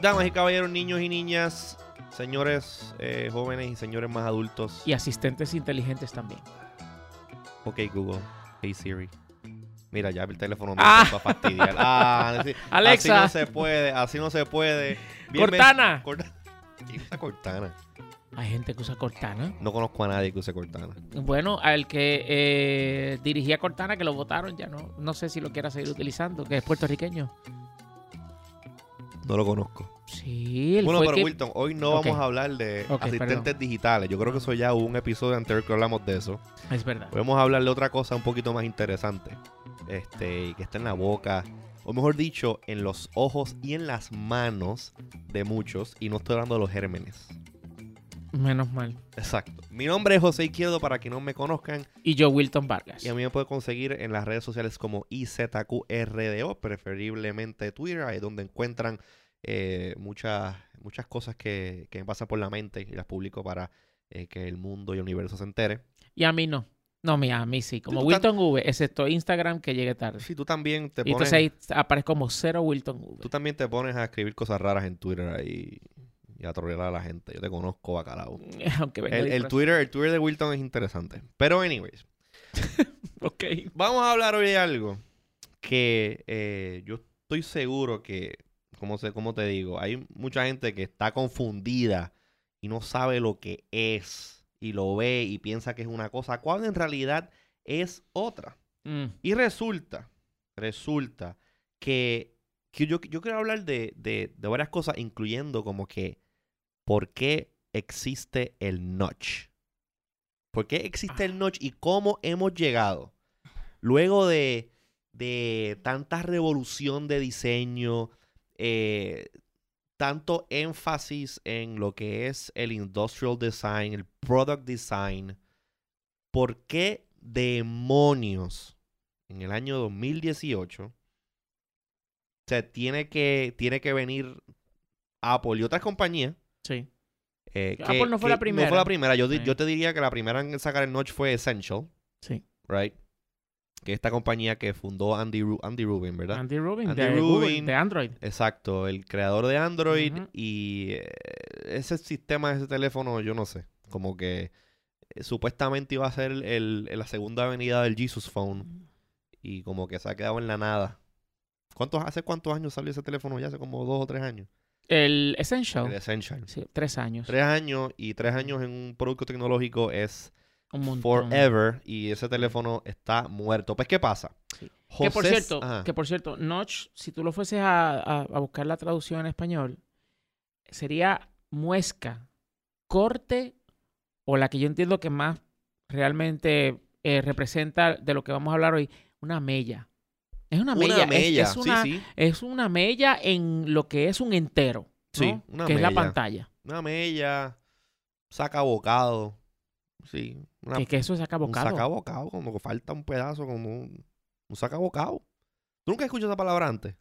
Damas y caballeros, niños y niñas, señores eh, jóvenes y señores más adultos. Y asistentes inteligentes también. Ok, Google. Hey Siri. Mira, ya el teléfono me Ah. empezó a fastidiar. Ah, así, Alexa. Así no se puede, así no se puede. Cortana. Corta- ¿Quién usa Cortana? Hay gente que usa Cortana. No conozco a nadie que use Cortana. Bueno, al que eh, dirigía Cortana, que lo votaron, ya no, no sé si lo quiera seguir utilizando, que es puertorriqueño. No lo conozco. Sí, él Bueno, fue pero que- Wilton, hoy no vamos a hablar de asistentes perdón. digitales. Yo creo que eso ya hubo un episodio anterior que hablamos de eso. Es verdad. Podemos hablar de otra cosa un poquito más interesante. Este, y que está en la boca. O mejor dicho, en los ojos y en las manos de muchos. Y no estoy hablando de los gérmenes. Menos mal. Exacto. Mi nombre es José Izquierdo para que no me conozcan. Y yo, Wilton Vargas. Y a mí me puede conseguir en las redes sociales como IZQRDO, preferiblemente Twitter, ahí donde encuentran eh, muchas, muchas cosas que, que me pasan por la mente y las publico para eh, que el mundo y el universo se entere. Y a mí no. No, mira, a mí sí. Como Wilton V, excepto Instagram que llegue tarde. Si tú también te Y pones, entonces ahí aparezco como cero Wilton V. tú también te pones a escribir cosas raras en Twitter ahí y a trolear a la gente. Yo te conozco, bacalao. Aunque venga El. Twitter, el Twitter de Wilton es interesante. Pero anyways, Ok. Vamos a hablar hoy de algo que eh, yo estoy seguro que, como se, como te digo, hay mucha gente que está confundida y no sabe lo que es y lo ve y piensa que es una cosa cuando en realidad es otra. Mm. Y resulta, resulta que, que yo, yo quiero hablar de, de, de varias cosas, incluyendo como que por qué existe el notch. ¿Por qué existe el notch y cómo hemos llegado? Luego de, de tanta revolución de diseño, eh, tanto énfasis en lo que es el industrial design, el product design, ¿por qué demonios en el año 2018 se tiene que, tiene que venir Apple y otras compañías? Sí. eh, Que Apple no fue la No fue primera. la primera. Yo, di- Sí. yo te diría que la primera en sacar el notch fue Essential, Sí. right? Que esta compañía que fundó Andy, Ru- Andy Rubin, ¿verdad? Andy Rubin, Andy de, Google, Rubin. de Android. Exacto, el creador de Android y eh, ese sistema, ese teléfono, yo no sé, como que eh, supuestamente iba a ser el, el- la segunda avenida del Jesus Phone y como que se ha quedado en la nada. ¿Cuántos, ¿Hace cuántos años salió ese teléfono? Ya hace como dos o tres años. El Essential. El Essential. Sí, tres años. Tres años y tres años en un producto tecnológico es Un forever y ese teléfono está muerto. Pues, ¿qué pasa? Sí. Que por cierto, Ajá. que por cierto, Notch, si tú lo fueses a, a- a buscar la traducción en español, sería muesca, corte, o la que yo entiendo que más realmente eh, representa de lo que vamos a hablar hoy, una mella. Es una mella. Una es- mella, es, una, sí, sí. es una mella en lo que es un entero. ¿no? Sí, una que es la pantalla. Una mella, saca bocado. Sí, una, Que, que eso saca un bocado. saca bocado, como que falta un pedazo, como un, un saca bocado. ¿Tú nunca has escuchado esa palabra antes?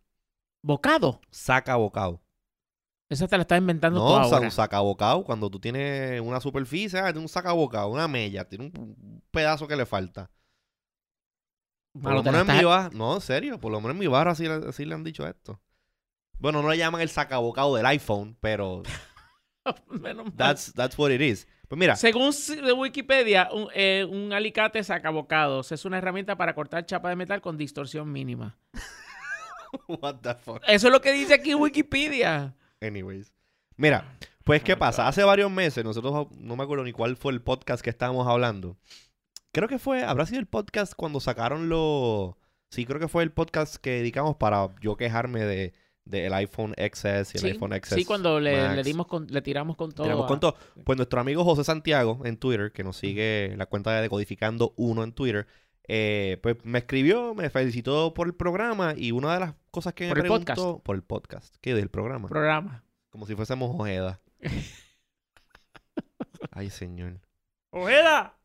¿Bocado? Saca bocado. Esa te la estás inventando No, tú ahora. un saca bocado, cuando tú tienes una superficie, ah, tiene un saca bocado, una mella, tiene un pedazo que le falta. Por lo menos en mi barra, no, en serio, por lo menos en mi barra así, le- así le han dicho esto. Bueno, no le llaman el sacabocado del iPhone, pero Menos mal. that's, that's what it is. Pues mira, Según Wikipedia, un, eh, un alicate sacabocados es una herramienta para cortar chapa de metal con distorsión mínima. what the fuck. Eso es lo que dice aquí Wikipedia. Anyways. Mira, pues ¿qué Oh pasa? Hace varios meses, nosotros no me acuerdo ni cuál fue el podcast que estábamos hablando. Creo que fue, habrá sido el podcast cuando sacaron los... Sí, creo que fue el podcast que dedicamos para yo quejarme de del iPhone XS y el Sí, iPhone XS. sí, cuando le, dimos con- le tiramos con todo. Tiramos a- con todo. Pues nuestro amigo José Santiago en Twitter, que nos sigue la cuenta de Decodificando 1 en Twitter, eh, pues me escribió, me felicitó por el programa y una de las cosas que me el preguntó... podcast. Por el podcast. ¿Qué? Del programa. programa. Como si fuésemos Ojeda. Ay, señor. ¡Ojeda!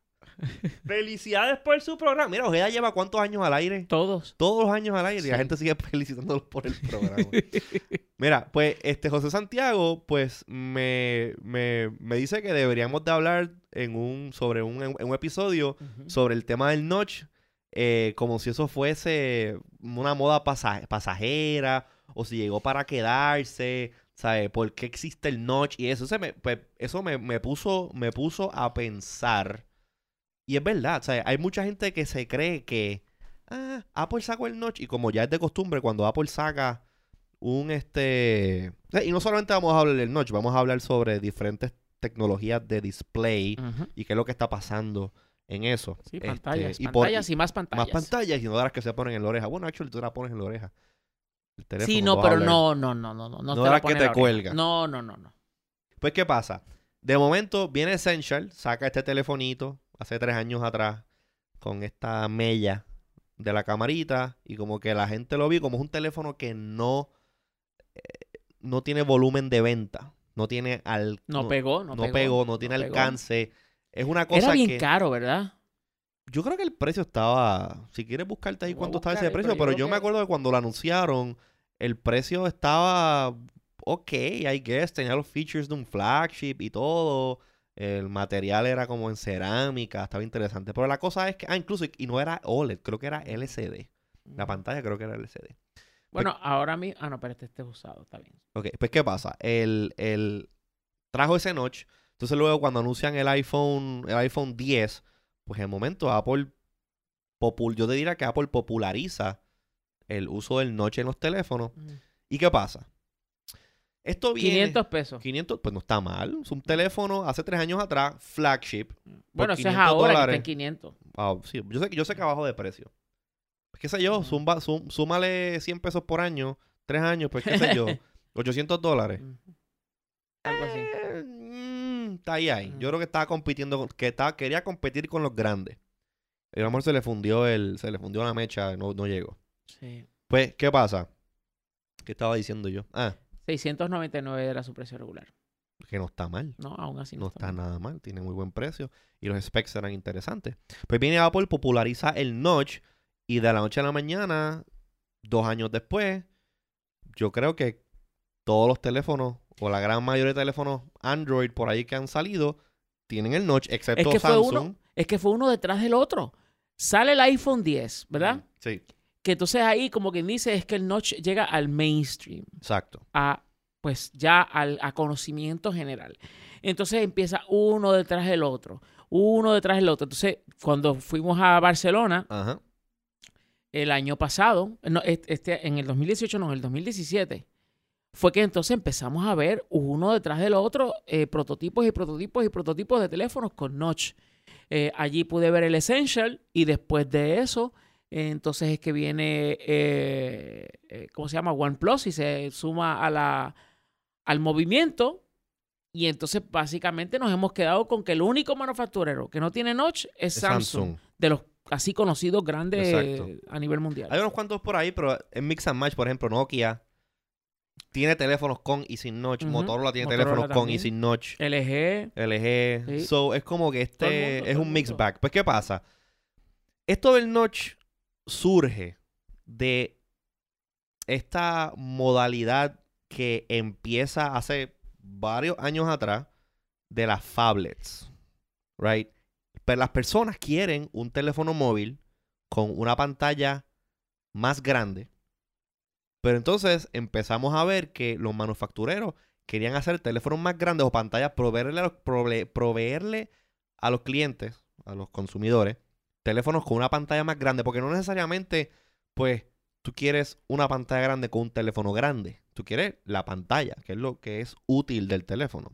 Felicidades por su programa. Mira, Ojeda lleva cuántos años al aire. Todos. Todos los años al aire y la gente sigue felicitándolo por el programa. Mira, pues este José Santiago, pues me, me, me dice que deberíamos de hablar en un, sobre un, en un episodio sobre el tema del notch, eh, como si eso fuese una moda pasa- pasajera o si llegó para quedarse, ¿sabes? ¿Por qué existe el notch? Y eso, se me, pues, eso me, me puso, me puso a pensar. Y es verdad, ¿sabes? Hay mucha gente que se cree que ah, Apple sacó el notch y como ya es de costumbre, cuando Apple saca un este... Y no solamente vamos a hablar del notch, vamos a hablar sobre diferentes tecnologías de display y qué es lo que está pasando en eso. Sí, Este, pantallas. y por- pantallas y más pantallas. más pantallas y no de las que se ponen en la oreja. Bueno, actually, tú la pones en la oreja. El teléfono, Sí, no, pero no, no, no, no, no. No, No te la la que te la cuelga. No, no, no, no. Pues, ¿qué pasa? De momento viene Essential, saca este telefonito hace tres años atrás con esta mella de la camarita y como que la gente lo vio como es un teléfono que no, eh, no tiene volumen de venta. No tiene al... No, pegó, no, no pegó, no tiene alcance. Es una cosa Era bien que... caro, ¿verdad? Yo creo que el precio estaba. Si quieres buscarte ahí Voy cuánto estaba ese precio, pero yo pero creo yo me acuerdo que cuando lo anunciaron, el precio estaba. Ok, I guess. Tenía los features de un flagship y todo. El material era como en cerámica, estaba interesante. Pero la cosa es que. Ah, incluso. Y no era OLED, creo que era LCD. La pantalla creo que era LCD. Bueno, ahora mismo... Ah, no, pero este, este es usado, está bien. Ok, pues ¿qué pasa? El, el trajo ese notch. Entonces luego cuando anuncian el iPhone, el iPhone 10, pues en el momento Apple popul yo te diría que Apple populariza el uso del notch en los teléfonos. ¿Y qué pasa? Esto viene 500 pesos. 500, pues no está mal. Es un teléfono hace tres años atrás, flagship. Bueno, eso es 500 ahora que está dólares. en 500. Ah, sí, yo sé, yo sé que abajo de precio. Pues qué sé yo, zumba- zum- súmale 100 pesos por año, tres años, pues qué sé yo, 800 dólares. Algo así. Eh, mm, está ahí, ahí. Yo creo que estaba compitiendo, que estaba, quería competir con los grandes. Y a lo mejor se le fundió el, se le fundió la mecha, no, no llegó. Sí. Pues, ¿qué pasa? ¿Qué estaba diciendo yo? Ah, 699 era su precio regular. que no está mal. No, aún así no, No está nada mal, tiene muy buen precio. Y los specs eran interesantes. Pues viene Apple, populariza el notch. Y de la noche a la mañana, dos años después, yo creo que todos los teléfonos, o la gran mayoría de teléfonos Android por ahí que han salido, tienen el notch, excepto que fue Samsung. uno- Es que fue uno detrás del otro. Sale el iPhone 10, ¿verdad? Sí, Que entonces ahí, como quien dice, es que el notch llega al mainstream, exacto. a pues ya al, a conocimiento general. Entonces empieza uno detrás del otro, uno detrás del otro. Entonces, cuando fuimos a Barcelona Ajá. el año pasado, no, este, en el 2018, no, en el 2017, fue que entonces empezamos a ver uno detrás del otro eh, prototipos y prototipos y prototipos de teléfonos con notch. Eh, allí pude ver el Essential y después de eso, entonces es que viene, eh, eh, ¿cómo se llama? OnePlus y se suma a la, al movimiento. Y entonces básicamente nos hemos quedado con que el único manufacturero que no tiene notch es Es Samsung, de los así conocidos grandes Exacto. a nivel mundial. Hay unos cuantos por ahí, pero en Mix and Match, por ejemplo, Nokia tiene teléfonos con y sin notch. Motorola tiene Motorola teléfonos con y sin notch. LG, LG. Sí. So, es como que este mundo, es un mix bag. Pues, ¿qué pasa? Esto del notch surge de esta modalidad que empieza hace varios años atrás de las phablets. Right? Pero las personas quieren un teléfono móvil con una pantalla más grande. Pero entonces empezamos a ver que los manufactureros querían hacer teléfonos más grandes o pantallas, proveerle proveerle a los clientes, a los consumidores, teléfonos con una pantalla más grande, porque no necesariamente, pues, tú quieres una pantalla grande con un teléfono grande. Tú quieres la pantalla, que es lo que es útil del teléfono.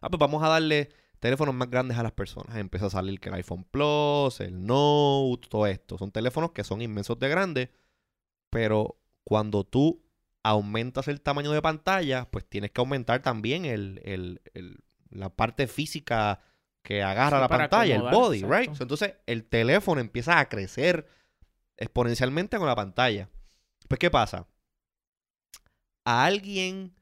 Ah, pues vamos a darle teléfonos más grandes a las personas. Empieza a salir que el iPhone Plus, el Note, todo esto. Son teléfonos que son inmensos de grandes, pero cuando tú aumentas el tamaño de pantalla, pues tienes que aumentar también el, el- el- la parte física que agarra Sí, la pantalla, el body, right? exacto. So, Entonces el teléfono empieza a crecer exponencialmente con la pantalla. Pues, ¿qué pasa? A alguien,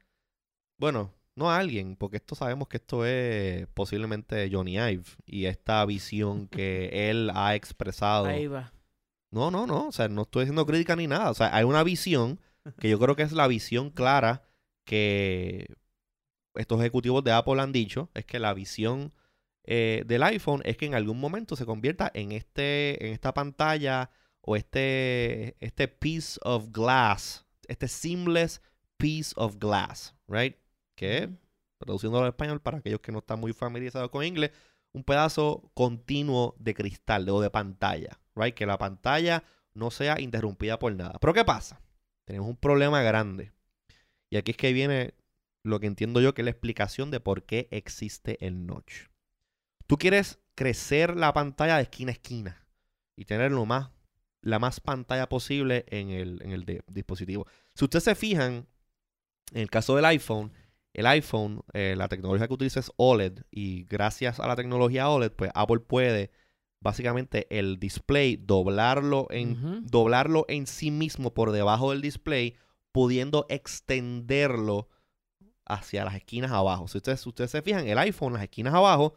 bueno, no a alguien, porque esto sabemos que esto es posiblemente Johnny Ive y esta visión que él ha expresado. ahí va. No, no, no. O sea, no estoy haciendo crítica ni nada. O sea, hay una visión que yo creo que es la visión clara que estos ejecutivos de Apple han dicho. Es que la visión eh, del iPhone es que en algún momento se convierta en, este, en esta pantalla o este, este piece of glass, este seamless piece of glass, right? Que, traduciéndolo al español para aquellos que no están muy familiarizados con inglés, un pedazo continuo de cristal o de pantalla, right? Que la pantalla no sea interrumpida por nada. Pero ¿qué pasa? Tenemos un problema grande. Y aquí es que viene lo que entiendo yo que es la explicación de por qué existe el notch. Tú quieres crecer la pantalla de esquina a esquina y tener lo más, la más pantalla posible en el, en el de- dispositivo. Si ustedes se fijan, en el caso del iPhone, el iPhone, eh, la tecnología que utiliza es OLED y gracias a la tecnología OLED, pues Apple puede básicamente el display doblarlo en, doblarlo en sí mismo por debajo del display, pudiendo extenderlo hacia las esquinas abajo. Si ustedes, si ustedes se fijan, el iPhone, las esquinas abajo,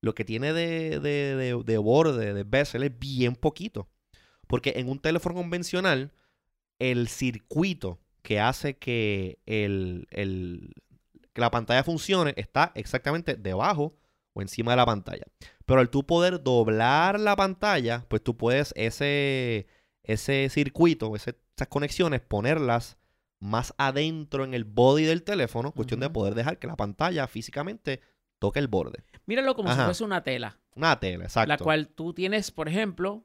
lo que tiene de, de, de- de borde, de bezel, es bien poquito. Porque en un teléfono convencional, el circuito que hace que, el, el- que la pantalla funcione está exactamente debajo o encima de la pantalla. Pero al tú poder doblar la pantalla, pues tú puedes ese, ese circuito, ese- esas conexiones, ponerlas más adentro en el body del teléfono, cuestión de poder dejar que la pantalla físicamente toque el borde. Míralo como si fuese una tela. Una tela, exacto. La cual tú tienes, por ejemplo,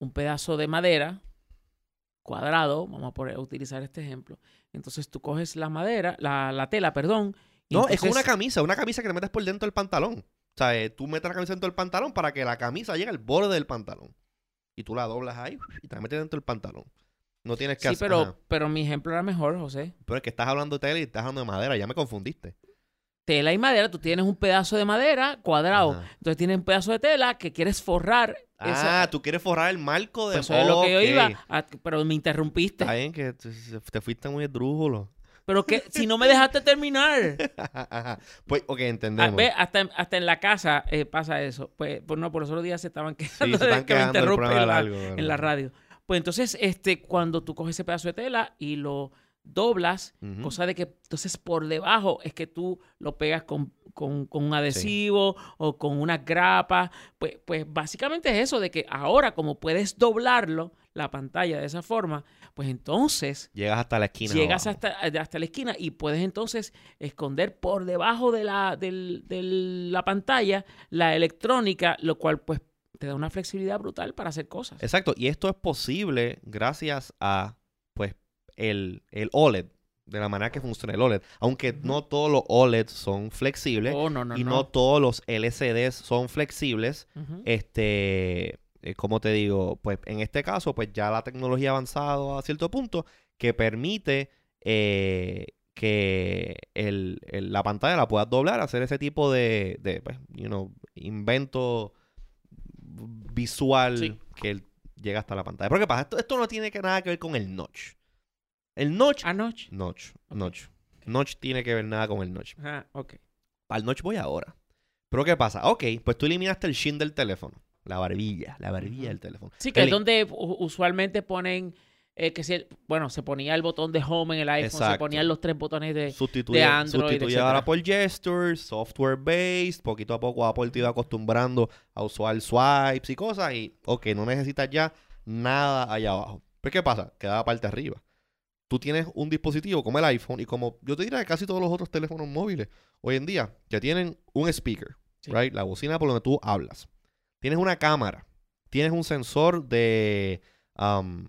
un pedazo de madera cuadrado, vamos a utilizar este ejemplo. Entonces tú coges la madera, la, la tela, perdón. y No, es como una entonces- camisa, una camisa que te metes por dentro del pantalón. O sea, eh, tú metes la camisa dentro del pantalón para que la camisa llegue al borde del pantalón. Y tú la doblas ahí y te la metes dentro del pantalón. No tienes que Sí, hacer. pero, ajá. pero mi ejemplo era mejor, José. Pero es que estás hablando de tela y estás hablando de madera, ya me confundiste. Tela y madera, tú tienes un pedazo de madera cuadrado. Ajá. Entonces tienes un pedazo de tela que quieres forrar. Ah, esa- tú quieres forrar el marco de. Pues eso es lo que yo iba, a- pero me interrumpiste. Está bien que te, te fuiste muy esdrújulo. Pero que si no me dejaste terminar. Pues, ok, Ah, entendemos. ve, hasta, en- hasta en la casa eh, pasa eso. Pues, pues no, por los otros días se estaban Sí, quejando de están que me quejando del interrumpe programa en la, largo, en la radio. Pues entonces, este, cuando tú coges ese pedazo de tela y lo doblas, cosa de que entonces por debajo es que tú lo pegas con, con- con un adhesivo o con unas grapas. Pues, pues básicamente es eso, de que ahora como puedes doblarlo, la pantalla de esa forma, pues entonces Llegas hasta la esquina. llegas hasta, hasta la esquina y puedes entonces esconder por debajo de la, de la pantalla la electrónica, lo cual pues te da una flexibilidad brutal para hacer cosas. Exacto, y esto es posible gracias a el, el OLED, de la manera que funciona el OLED. Aunque no todos los OLED son flexibles oh, no, no, y no. no. todos los LCDs son flexibles, este, eh, como te digo, pues en este caso, pues ya la tecnología ha avanzado a cierto punto que permite eh, que el- el- la pantalla la puedas doblar, hacer ese tipo de, de pues, you know, invento visual Sí. que llega hasta la pantalla. Pero ¿qué pasa? Esto, esto no tiene que nada que ver con el notch. El notch, Anoche. notch, Ok. notch. Notch tiene que ver nada con el notch. Ajá, ok. Para el notch voy ahora. Pero ¿qué pasa? Ok, pues tú eliminaste el shin del teléfono. La barbilla, la barbilla del teléfono. Sí, que es donde usualmente ponen, eh, que si, bueno, se ponía el botón de home en el iPhone, se ponían los tres botones de... Sustituye, de Android, sustituye ahora por gestures, software based. Poquito a poco Apple te iba acostumbrando a usar swipes y cosas. Y, ok, no necesitas ya nada allá abajo. Pero ¿qué pasa? Queda la parte arriba. Tú tienes un dispositivo como el iPhone y como yo te diría que casi todos los otros teléfonos móviles hoy en día que tienen un speaker, Sí. right? La bocina por donde tú hablas. Tienes una cámara. Tienes un sensor de. um,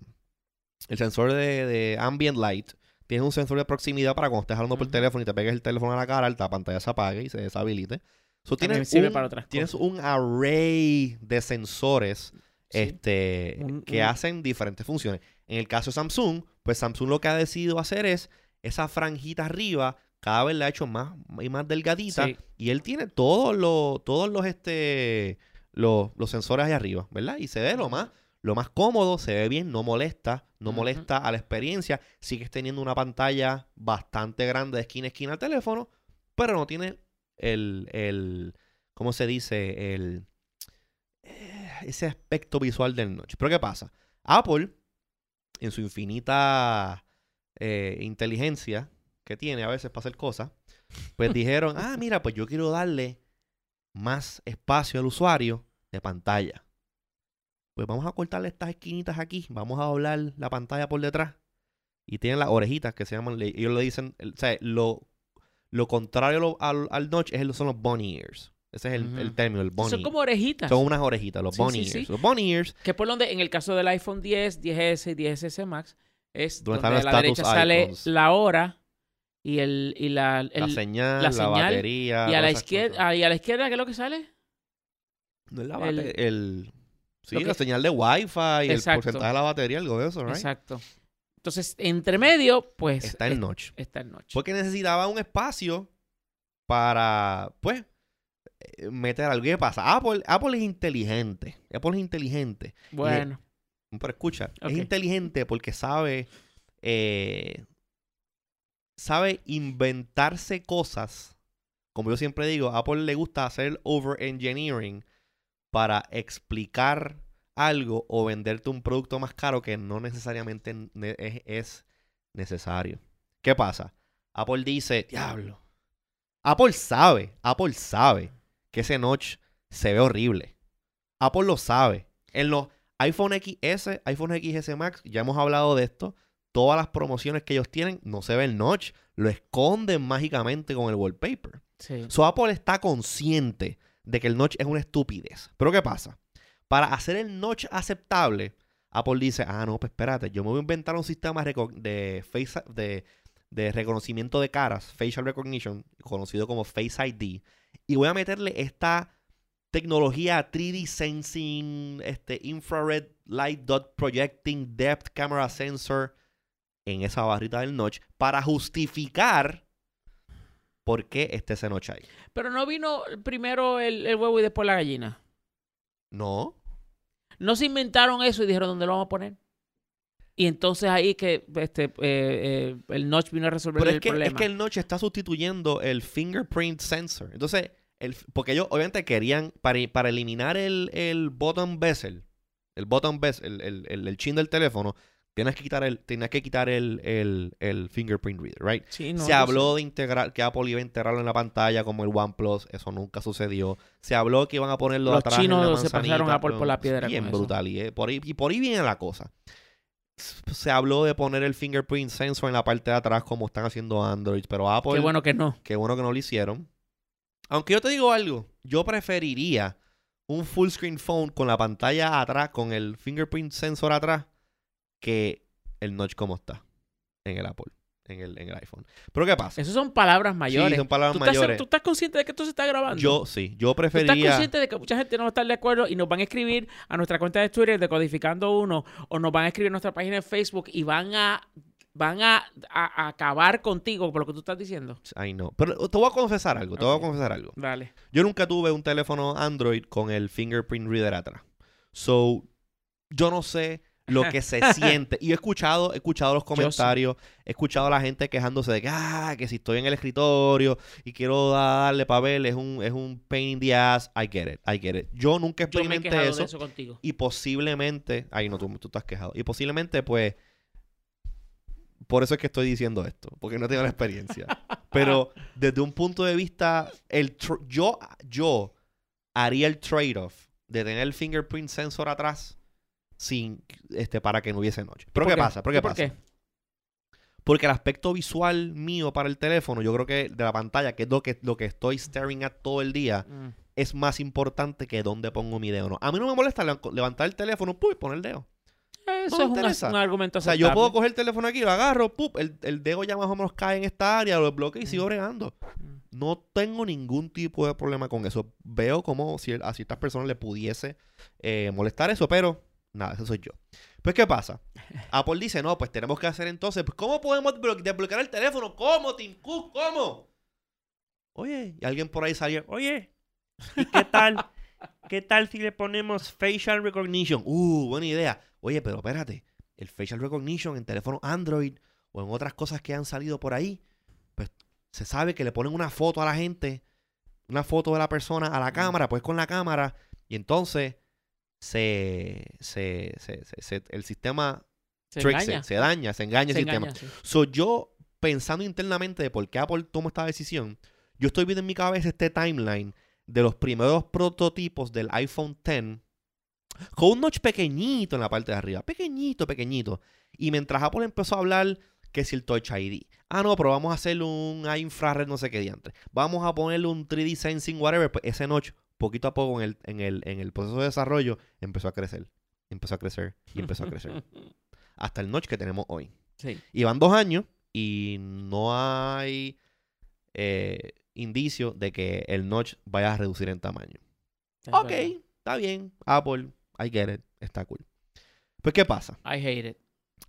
el sensor de, de ambient light. Tienes un sensor de proximidad para cuando estés hablando por Ujú. teléfono y te pegues el teléfono a la cara, la pantalla se apague y se deshabilite. So, tienes sirve un, para otras tienes cosas. un array de sensores Sí. este, Un- que un- hacen diferentes funciones. En el caso de Samsung, pues Samsung lo que ha decidido hacer es esa franjita arriba, cada vez la ha hecho más y más delgadita. Sí. Y él tiene todos los, todos los, este, los, los sensores ahí arriba, ¿verdad? Y se ve lo más, lo más cómodo, se ve bien, no molesta, no molesta a la experiencia. Sigues teniendo una pantalla bastante grande de esquina a esquina al teléfono, pero no tiene el, el ¿cómo se dice? El, eh, ese aspecto visual del notch. Pero ¿qué pasa? Apple, en su infinita eh, inteligencia que tiene a veces para hacer cosas, pues dijeron, ah, mira, pues yo quiero darle más espacio al usuario de pantalla. Pues vamos a cortarle estas esquinitas aquí, vamos a doblar la pantalla por detrás y tienen las orejitas que se llaman, ellos le dicen, o sea, lo, lo contrario al, al notch es son los bunny ears. Ese es el, el término, el bunny. Son como orejitas. Son unas orejitas, los Sí, bunny sí, ears. sí. Los bunny ears, Que por donde, en el caso del iPhone 10, 10S y 10S Max, es Donde donde, a la derecha sale la hora y el y la, el- la señal, la batería. y a la izquierda ah, y a la izquierda qué es lo que sale No es la el- bate- el, sí, lo que- la señal de Wi-Fi, el Exacto. porcentaje de la batería, algo de eso, right? exacto entonces entre medio pues Está el es- notch. está el notch Porque necesitaba un espacio para, pues, meter algo. ¿Qué pasa? Apple, Apple es inteligente. Apple es inteligente. bueno Pero escucha, es inteligente porque sabe, eh, sabe inventarse cosas. Como yo siempre digo, a Apple le gusta hacer el over-engineering para explicar algo o venderte un producto más caro que no necesariamente ne- es, es necesario. ¿Qué pasa? Apple dice, diablo. Apple sabe, Apple sabe que ese notch se ve horrible. Apple lo sabe. En los iPhone XS, iPhone XS Max, ya hemos hablado de esto. Todas las promociones que ellos tienen, no se ve el notch. Lo esconden mágicamente con el wallpaper. sí So Apple está consciente de que el notch es una estupidez. Pero ¿qué pasa? Para hacer el notch aceptable, Apple dice, ah, no, pues espérate, yo me voy a inventar un sistema de, face, de, de reconocimiento de caras, facial recognition, conocido como Face ID, y voy a meterle esta tecnología 3D sensing, este infrared light dot projecting depth camera sensor en esa barrita del notch para justificar por qué esté ese notch ahí. pero no vino primero el, el huevo y después la gallina. No, no se inventaron eso y dijeron dónde lo vamos a poner y entonces ahí que este eh, eh, el notch vino a resolver Pero el es que, es problema que el notch está sustituyendo el fingerprint sensor. Entonces, el, porque ellos obviamente querían, para, para eliminar el, el button bezel, el button bezel, el, el, el- chin del teléfono, tienes que quitar el, tienes que quitar el, el, el fingerprint reader, right? Sí, no, Se habló sé. de integrar, que Apple iba a integrarlo en la pantalla como el OnePlus, eso nunca sucedió. Se habló que iban a ponerlo Los atrás en chinos la se pasaron a Apple por la piedra Bien con eso. brutal. Y, eh, por ahí, y por ahí viene la cosa. Se habló de poner el fingerprint sensor en la parte de atrás como están haciendo Android, pero Apple, qué bueno que no qué bueno que no lo hicieron. Aunque yo te digo algo, yo preferiría un full screen phone con la pantalla atrás, con el fingerprint sensor atrás, que el notch como está en el Apple, en el, en el iPhone. Pero ¿qué pasa? Esas son palabras mayores. Sí, son palabras ¿Tú, estás, mayores. tú estás consciente de que esto se está grabando? Yo sí, yo ¿Tú estás consciente de que mucha gente no va a estar de acuerdo y nos van a escribir a nuestra cuenta de Twitter de Codificando Uno o nos van a escribir a nuestra página de Facebook y van a van a, a- a acabar contigo por lo que tú estás diciendo? Ay, no. Pero te voy a confesar algo, te voy a confesar algo. Dale. Yo nunca tuve un teléfono Android con el fingerprint reader atrás. So, yo no sé lo que se siente. Y he escuchado, he escuchado los comentarios, he escuchado a la gente quejándose de que, ah, que si estoy en el escritorio y quiero darle papel, es un, es un pain in the ass. I get it, I get it. Yo nunca Yo me he experimenté eso. de eso contigo. Y posiblemente, ay no, tú, tú estás quejado. Y posiblemente, pues, por eso es que estoy diciendo esto, porque no tengo la experiencia. Pero desde un punto de vista, el yo, yo haría el trade-off de tener el fingerprint sensor atrás sin, este, para que no hubiese noche. Pero ¿Por ¿qué, pasa? ¿Pero qué ¿Por pasa? qué? Porque el aspecto visual mío para el teléfono, yo creo que de la pantalla, que es lo que, lo que estoy staring at todo el día, Mm. es más importante que dónde pongo mi dedo. ¿no? A mí no me molesta lev- levantar el teléfono pum, y poner el dedo. Eso me es un, interesa. un argumento O sea, yo puedo coger el teléfono aquí, lo agarro, ¡pup! el, el dedo ya más o menos cae en esta área, lo bloqueo y sigo Mm. bregando. Mm. No tengo ningún tipo de problema con eso. Veo como si a ciertas personas le pudiese eh, molestar eso, pero nada, eso soy yo. Pues, ¿qué pasa? Apple dice, no, pues tenemos que hacer entonces, pues, ¿cómo podemos desblo- desbloquear el teléfono? ¿Cómo, Tim Cook? ¿Cómo? Oye, y alguien por ahí salió, oye, ¿y qué tal? ¿Qué tal si le ponemos facial recognition? Uh, buena idea. Oye, pero espérate, el facial recognition en teléfono Android o en otras cosas que han salido por ahí, pues se sabe que le ponen una foto a la gente, una foto de la persona a la cámara, pues con la cámara, y entonces se, se, se- se- el sistema Se tricks engaña. se daña, se engaña el sistema. sí. So, yo, pensando internamente de por qué Apple tomó esta decisión, yo estoy viendo en mi cabeza este timeline de los primeros prototipos del iPhone X con un notch pequeñito en la parte de arriba, pequeñito, pequeñito. Y mientras Apple empezó a hablar que si el Touch ID, ah no, pero vamos a hacerle un infrared no sé qué diantre, vamos a ponerle un 3D sensing whatever, pues ese notch poquito a poco en el, en el, en el proceso de desarrollo empezó a crecer, empezó a crecer y empezó a crecer. Hasta el notch que tenemos hoy. Sí. Y van dos años y no hay eh, indicio de que el notch vaya a reducir en tamaño. Es Ok, verdad. está bien. Apple, I get it. Está cool. Pues, ¿qué pasa? I hate it.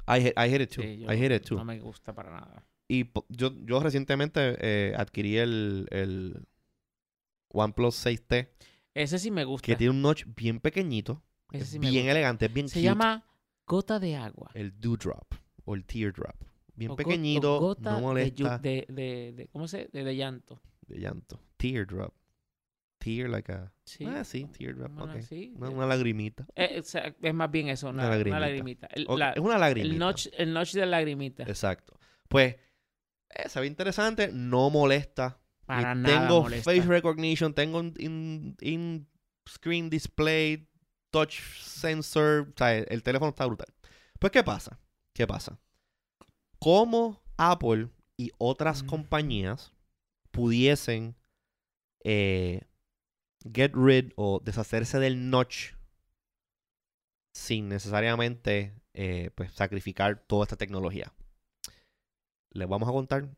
I, hate- I hate it too. Sí, yo I hate it too. No me gusta para nada. Y yo, yo recientemente eh, adquirí el, el OnePlus 6T, Ese sí me gusta. que tiene un notch bien pequeñito, Ese es sí me bien elegante, bien Se cute. llama gota de agua. el Dewdrop o el Teardrop. Bien O go- o pequeñito, gota no molesta. De, de, de- ¿Cómo se? De, de llanto. De llanto. Teardrop. Tear like a... Sí. Ah, sí, teardrop, Bueno, ok. sí. Una, una lagrimita. Eh, es más bien eso, una, Una una lagrimita. El, la- es una lagrimita. el, notch, el notch de lagrimita. Exacto. Pues, eh, se ve interesante, no molesta. Para Y nada tengo molesta. face recognition, tengo un in, in screen display, touch sensor, o sea, el, el teléfono está brutal. Pues, ¿qué pasa? ¿Qué pasa? ¿Cómo Apple y otras Mm. compañías pudiesen eh, get rid o deshacerse del notch sin necesariamente eh, pues, sacrificar toda esta tecnología? Les vamos a contar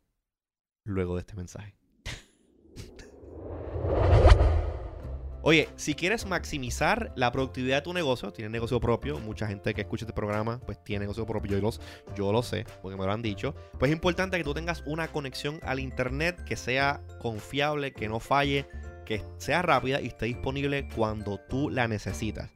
luego de este mensaje. Oye, si quieres maximizar la productividad de tu negocio, tienes negocio propio, mucha gente que escucha este programa pues tiene negocio propio, yo, los, yo lo sé, porque me lo han dicho, pues es importante que tú tengas una conexión al internet que sea confiable, que no falle, que sea rápida y esté disponible cuando tú la necesitas.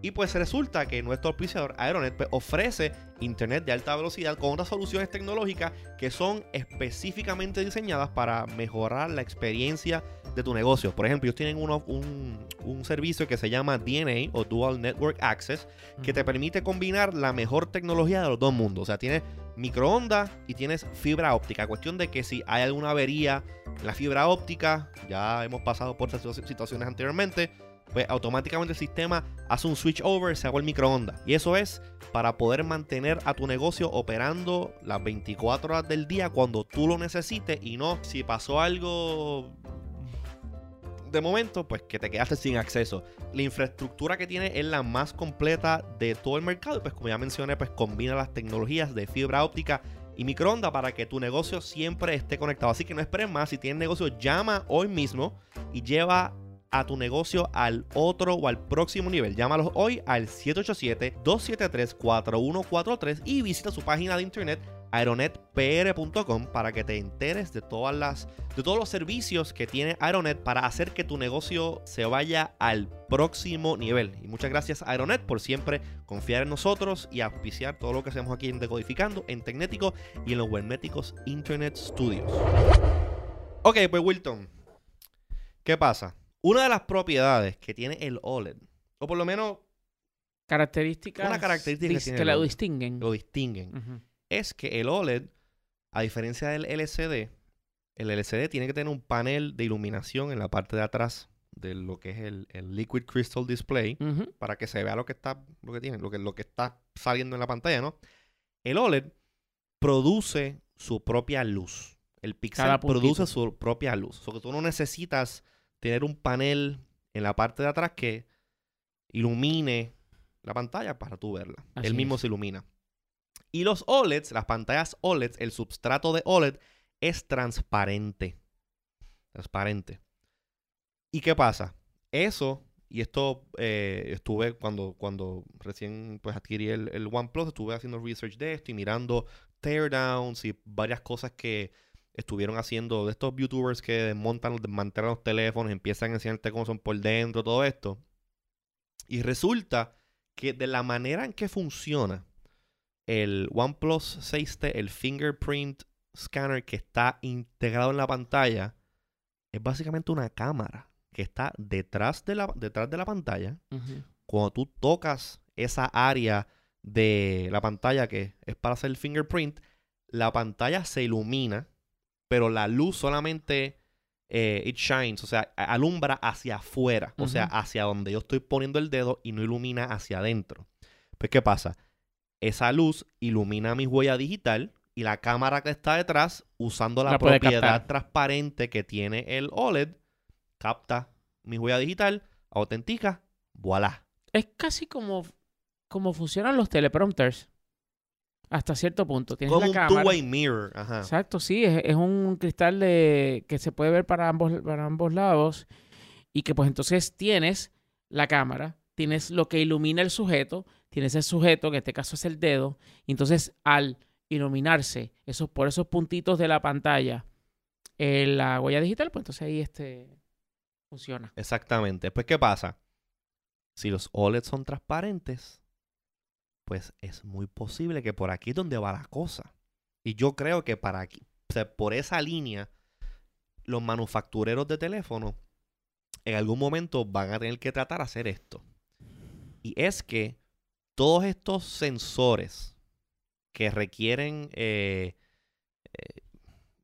Y pues resulta que nuestro auspiciador Aeronet pues, ofrece internet de alta velocidad con otras soluciones tecnológicas que son específicamente diseñadas para mejorar la experiencia de tu negocio. Por ejemplo, ellos tienen uno- un, un servicio que se llama DNA o Dual Network Access que te permite combinar la mejor tecnología de los dos mundos. O sea, tienes microondas y tienes fibra óptica. Cuestión de que si hay alguna avería en la fibra óptica, ya hemos pasado por estas situ- situaciones anteriormente, pues automáticamente el sistema hace un switch over, se haga el microondas. Y eso es para poder mantener a tu negocio operando las 24 horas del día cuando tú lo necesites y no si pasó algo de momento, pues que te quedaste sin acceso. La infraestructura que tiene es la más completa de todo el mercado. Y pues como ya mencioné, pues combina las tecnologías de fibra óptica y microondas para que tu negocio siempre esté conectado. Así que no esperes más. Si tienes negocio, llama hoy mismo y lleva a tu negocio al otro o al próximo nivel. Llámalos hoy al 787-273-4143 y visita su página de internet aeronetpr.com para que te enteres de todas las de todos los servicios que tiene Aeronet para hacer que tu negocio se vaya al próximo nivel. Y muchas gracias Aeronet por siempre confiar en nosotros y auspiciar todo lo que hacemos aquí en Decodificando, en Tecnético y en los Webméticos Internet Studios. Ok, pues Wilton, ¿qué pasa? Una de las propiedades que tiene el OLED, o por lo menos Características Una característica que que OLED. distinguen. lo distinguen. Es que el OLED, a diferencia del LCD, el LCD tiene que tener un panel de iluminación en la parte de atrás de lo que es el, el Liquid Crystal Display para que se vea lo que está, lo que tiene, lo que, lo que está saliendo en la pantalla, ¿no? El OLED produce su propia luz. El pixel produce su propia luz. O sea, que tú no necesitas tener un panel en la parte de atrás que ilumine la pantalla para tú verla. Así Él mismo es. se ilumina. Y los OLEDs, las pantallas OLEDs, el substrato de OLED es transparente. Transparente. ¿Y qué pasa? Eso, y esto eh, estuve cuando, cuando recién pues, adquirí el, el OnePlus, estuve haciendo research de esto y mirando teardowns y varias cosas que estuvieron haciendo de estos youtubers que desmontan, desmantelan los teléfonos, empiezan a enseñarte cómo son por dentro, todo esto. Y resulta que de la manera en que funciona el OnePlus 6T, el fingerprint scanner que está integrado en la pantalla, es básicamente una cámara que está detrás de la, detrás de la pantalla. Cuando tú tocas esa área de la pantalla que es para hacer el fingerprint, la pantalla se ilumina, pero la luz solamente eh, it shines, o sea, alumbra hacia afuera, o sea, hacia donde yo estoy poniendo el dedo y no ilumina hacia adentro. Pues, ¿qué pasa? Esa luz ilumina mi huella digital y la cámara que está detrás, usando la, propiedad captar. transparente que tiene el OLED, capta mi huella digital, autentica, voilà. Es casi como, como funcionan los teleprompters. Hasta cierto punto. Tienes Como la un cámara. two-way mirror. Ajá. Exacto, sí, es, es un cristal de, que se puede ver para ambos, para ambos lados y que pues entonces tienes la cámara, tienes lo que ilumina el sujeto, tienes el sujeto, que en este caso es el dedo, y entonces al iluminarse esos, por esos puntitos de la pantalla eh, la huella digital, pues entonces ahí este funciona. Exactamente. Pues, ¿qué pasa? Si los OLED son transparentes, pues es muy posible que por aquí es donde va la cosa. Y yo creo que para aquí, por esa línea, los manufactureros de teléfono en algún momento van a tener que tratar de hacer esto. Y es que todos estos sensores que requieren eh, eh,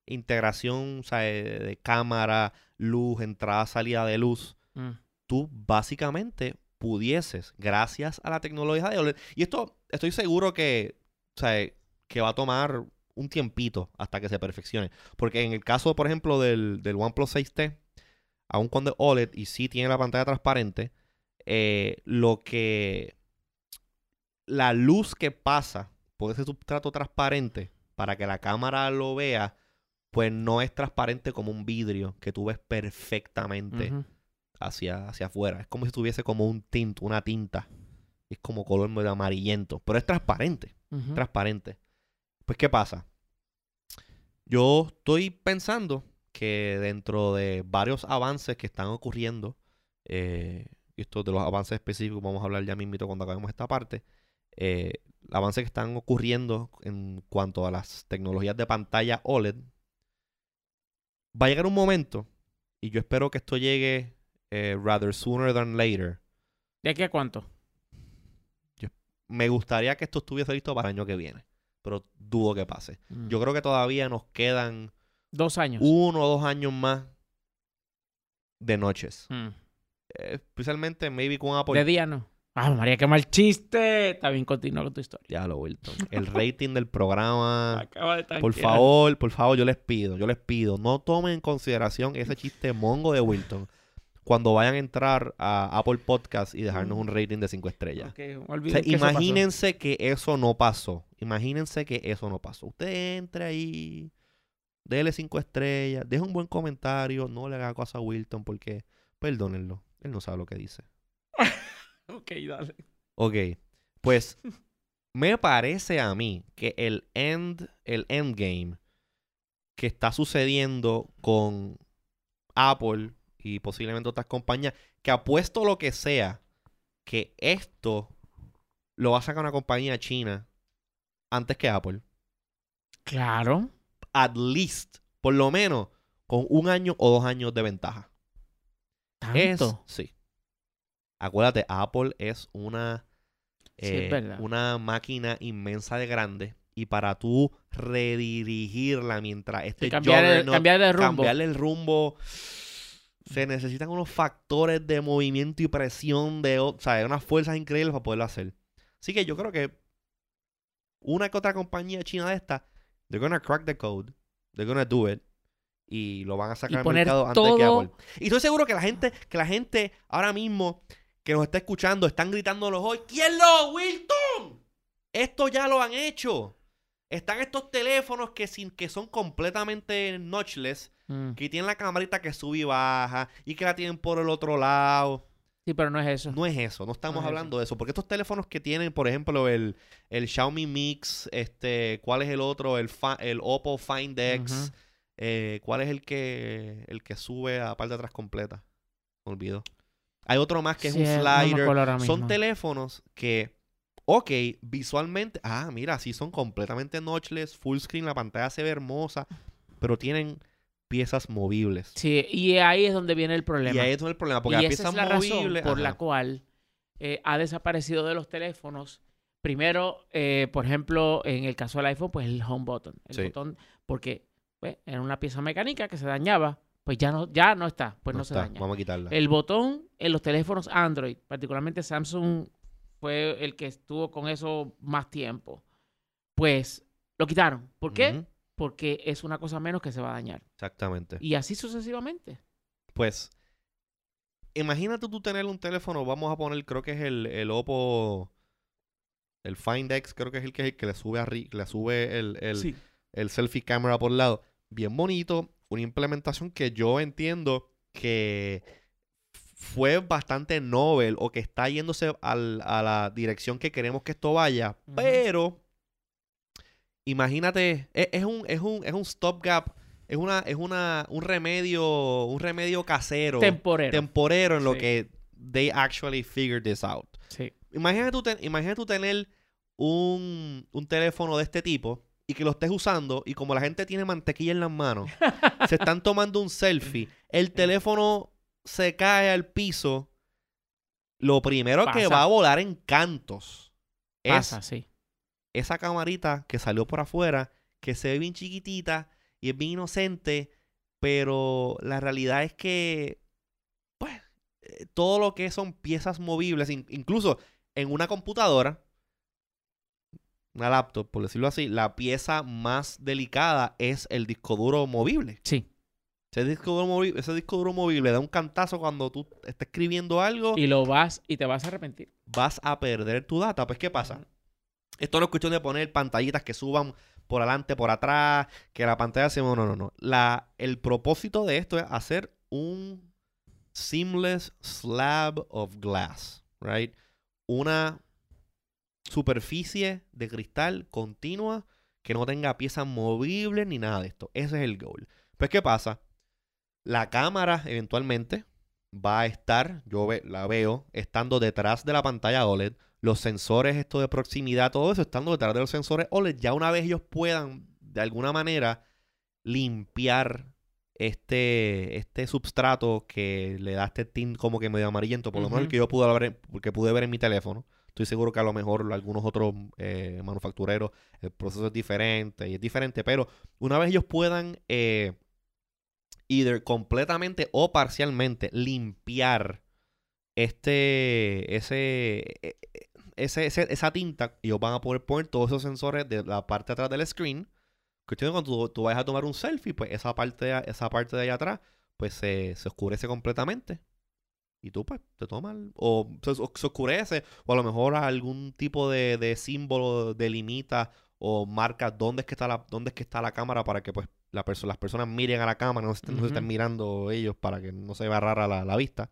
integración o sea, de, de cámara, luz, entrada, salida de luz, Mm. tú básicamente pudieses, gracias a la tecnología de OLED, y esto estoy seguro que, o sea, que va a tomar un tiempito hasta que se perfeccione. Porque en el caso, por ejemplo, del, del OnePlus 6T, aun cuando es OLED y sí tiene la pantalla transparente, eh, lo que la luz que pasa por ese sustrato transparente para que la cámara lo vea, pues no es transparente como un vidrio que tú ves perfectamente hacia, hacia afuera. Es como si tuviese como un tint, una tinta. Es como color medio amarillento. Pero es transparente. Transparente. Pues, ¿qué pasa? Yo estoy pensando que dentro de varios avances que están ocurriendo, eh, y esto de los avances específicos, vamos a hablar ya mismito cuando acabemos esta parte, eh, avances que están ocurriendo en cuanto a las tecnologías de pantalla OLED, va a llegar un momento, y yo espero que esto llegue eh, rather sooner than later. ¿De aquí a cuánto? Me gustaría que esto estuviese listo para el año que viene, pero dudo que pase. Mm. Yo creo que todavía nos quedan Dos años. uno o dos años más de noches. Mm. Eh, especialmente, maybe con Apple. De día no. Ah, María, qué mal chiste. Está bien, continúa con tu historia. Ya lo, Wilton. El rating del programa. Acaba de Por tanquear. favor, por favor, yo les pido, yo les pido, no tomen en consideración ese chiste mongo de Wilton cuando vayan a entrar a Apple Podcast y dejarnos un rating de 5 estrellas. O sea, que eso imagínense que eso no pasó. Imagínense que eso no pasó. Usted entre ahí, déle cinco estrellas, deje un buen comentario, no le haga caso a Wilton porque, perdónenlo, él no sabe lo que dice. Ok, dale. Ok, pues me parece a mí que el end, el endgame que está sucediendo con Apple y posiblemente otras compañías, que apuesto lo que sea, que esto lo va a sacar una compañía china antes que Apple. Claro. At least, por lo menos, con un año o dos años de ventaja. Es, Tanto. sí. Acuérdate, Apple es una, Sí, es eh, verdad. una máquina inmensa de grande. Y para tú redirigirla mientras este Sí, cambiar, el, juggernaut- cambiar de rumbo. cambiarle el rumbo, se necesitan unos factores de movimiento y presión, de, o sea, unas fuerzas increíbles para poderlo hacer. Así que yo creo que una que otra compañía china de esta, they're gonna crack the code, they're gonna do it, y lo van a sacar al mercado antes que Apple. Y estoy seguro que la gente, que la gente ahora mismo que nos está escuchando están gritándolos hoy, ¿quién lo, Wilton? Esto ya lo han hecho. Están estos teléfonos que, sin, que son completamente notchless, Mm. que tienen la camarita que sube y baja y que la tienen por el otro lado. Sí, pero no es eso. No es eso, no estamos No es hablando de eso. Porque estos teléfonos que tienen, por ejemplo, el, el Xiaomi Mix, este, ¿cuál es el otro? El, Fa- el Oppo Find X. Eh, ¿Cuál es el que el que sube a la parte de atrás completa? Me olvido. Hay otro más que Sí, es un slider. son teléfonos que, ok, visualmente, ah, mira, sí son completamente notchless, full screen, la pantalla se ve hermosa, pero tienen piezas movibles. Sí, y ahí es donde viene el problema. Y ahí es donde el problema, porque y las piezas es la razón movibles. por la cual eh, ha desaparecido de los teléfonos. Primero, eh, por ejemplo, en el caso del iPhone, pues el home button. El Sí. botón, porque pues, era una pieza mecánica que se dañaba, Pues ya no, ya no está, pues no, se está. daña. Vamos a quitarla. El botón en los teléfonos Android, particularmente Samsung fue el que estuvo con eso más tiempo. Pues lo quitaron. ¿Por qué? Porque es una cosa menos que se va a dañar. Exactamente. Y así sucesivamente. Pues, imagínate tú tener un teléfono, vamos a poner, creo que es el, el Oppo, el Find X, creo que es el que, es el que le sube, arri- le sube el, el, sí. el selfie camera por lado. Bien bonito, una implementación que yo entiendo que fue bastante novel o que está yéndose al- a la dirección que queremos que esto vaya, pero imagínate, es, es un, es un, es un stopgap, es una, es una, un remedio, un remedio casero, Temporero. temporero en lo que they actually figured this out. sí. Imagínate tú, ten- imagínate tú tener un, un teléfono de este tipo y que lo estés usando y como la gente tiene mantequilla en las manos, se están tomando un selfie, el teléfono se cae al piso, lo primero que va a volar en cantos es Pasa, sí. esa camarita que salió por afuera, que se ve bien chiquitita y es bien inocente, pero la realidad es que, pues, eh, todo lo que son piezas movibles, in- incluso en una computadora, una laptop, por decirlo así, la pieza más delicada es el disco duro movible. Sí. Ese disco duro, movi- ese disco duro movible da un cantazo cuando tú estás escribiendo algo Y lo vas y te vas a arrepentir. vas a perder tu data. Pues, ¿qué pasa? Esto no es cuestión de poner pantallitas que suban por adelante, por atrás, que la pantalla se... No, no, no, no. La, el propósito de esto es hacer un seamless slab of glass, right? Una superficie de cristal continua que no tenga piezas movibles ni nada de esto. Ese es el goal. Pues, ¿qué pasa? La cámara eventualmente va a estar, yo ve- la veo, estando detrás de la pantalla OLED. Los sensores, esto de proximidad, todo eso, estando detrás de los sensores OLED. Ya una vez ellos puedan, de alguna manera, limpiar este, este substrato que le da este tint como que medio amarillento, por lo menos el que yo pude ver, que pude ver en mi teléfono. Estoy seguro que a lo mejor algunos otros eh, manufactureros el proceso es diferente y es diferente, pero una vez ellos puedan eh, either completamente o parcialmente limpiar este ese, e- e- ese, ese- esa tinta, ellos van a poder poner todos esos sensores de la parte de atrás del screen. Cuestión cuando tú, tú vayas a tomar un selfie, pues esa parte esa parte de allá atrás, pues se oscurece completamente. Y tú, pues, te tomas. O se, oscurece. O a lo mejor algún tipo de, de símbolo delimita o marca dónde es que está la, dónde es que está la cámara para que pues la perso- las personas miren a la cámara, no se, estén- no se estén mirando ellos para que no se vea rara la, la vista.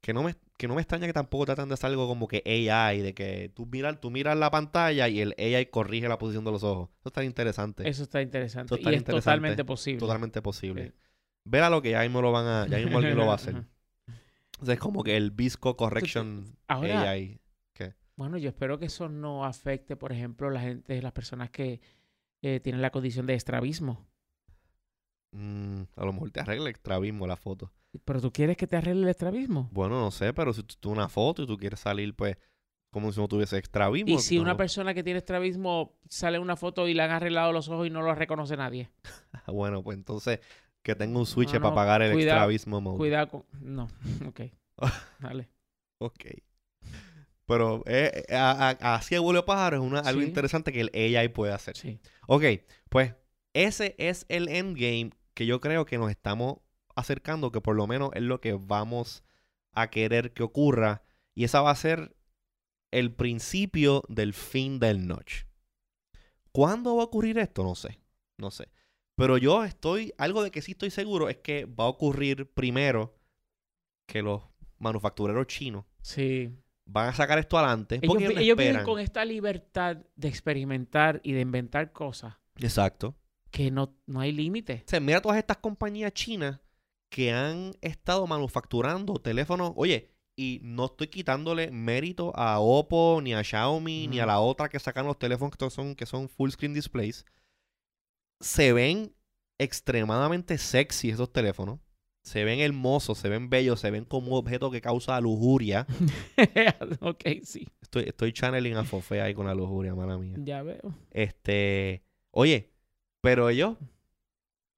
Que no, me, que no me extraña que tampoco tratan de hacer algo como que AI, de que tú miras, tú miras la pantalla y el AI corrige la posición de los ojos. Eso está interesante. Eso está interesante. Eso está y es totalmente posible. Totalmente posible. Ver a lo que ya mismo lo van a, ya mismo alguien lo va a hacer. O sea, es como que el Visco Correction Ahora- AI. Bueno, yo espero que eso no afecte, por ejemplo, la gente, las personas que eh, tienen la condición de estrabismo. Mm, a lo mejor te arregla el estrabismo la foto. Pero tú quieres que te arregle el estrabismo. Bueno, no sé, pero si tú tú una foto y tú quieres salir, pues, como si no tuviese estrabismo. Y si una persona que tiene estrabismo sale en una foto y le han arreglado los ojos y no lo reconoce nadie. Bueno, pues entonces que tenga un switch No, para no, apagar el cuidado, estrabismo mode. Cuidado con... No, ok. Dale. Ok. Pero eh, eh, a- a- así vuelo pájaro es una, algo Sí. interesante que el AI puede hacer. Sí. Ok, pues ese es el endgame que yo creo que nos estamos acercando, que por lo menos es lo que vamos a querer que ocurra. Y esa va a ser el principio del fin del notch. ¿Cuándo va a ocurrir esto? No sé, no sé. Pero yo estoy, algo de que sí estoy seguro es que va a ocurrir primero que los manufactureros chinos Sí. van a sacar esto adelante. Ellos, Porque ellos ellos viven con esta libertad de experimentar y de inventar cosas Exacto. que no, no hay límite. O sea, mira todas estas compañías chinas que han estado manufacturando teléfonos. Oye, y no estoy quitándole mérito a Oppo, ni a Xiaomi, ni a la otra que sacan los teléfonos que son, que son full screen displays. Se ven extremadamente sexy esos teléfonos. Se ven hermosos, se ven bellos, se ven como un objeto que causa lujuria. ok, sí. Estoy, estoy channeling a Fofé ahí con la lujuria, mala mía. Ya veo. Este, oye, pero ellos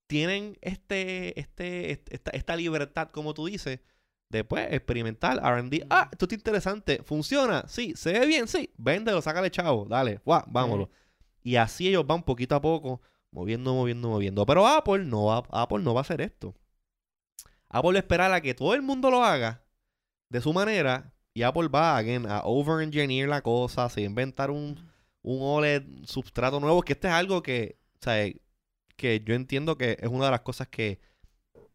tienen este, este, este- esta, esta libertad, como tú dices, de pues, experimentar R&D. Ah, esto está interesante. ¿Funciona? Sí. ¿Se ve bien? Sí. Véndelo, sácale chavo. Dale. Guau, vámonos. Y así ellos van poquito a poco moviendo, moviendo, moviendo. Pero Apple no va, Apple no va a hacer esto. Apple va a que todo el mundo lo haga de su manera y Apple va again, a over-engineer la cosa, se va a inventar un, un OLED substrato nuevo, que este es algo que, o sea, que yo entiendo que es una de las cosas que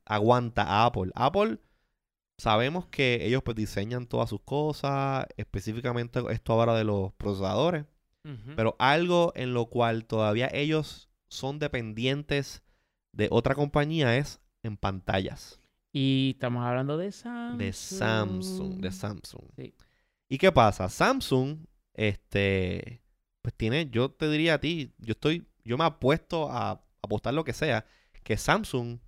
aguanta a Apple. Apple, sabemos que ellos pues diseñan todas sus cosas, específicamente esto ahora de los procesadores, pero algo en lo cual todavía ellos son dependientes de otra compañía es en pantallas. Y estamos hablando de Samsung. De Samsung, de Samsung. Sí. ¿Y qué pasa? Samsung, este, pues tiene, yo te diría a ti, yo estoy, yo me apuesto a apostar lo que sea, que Samsung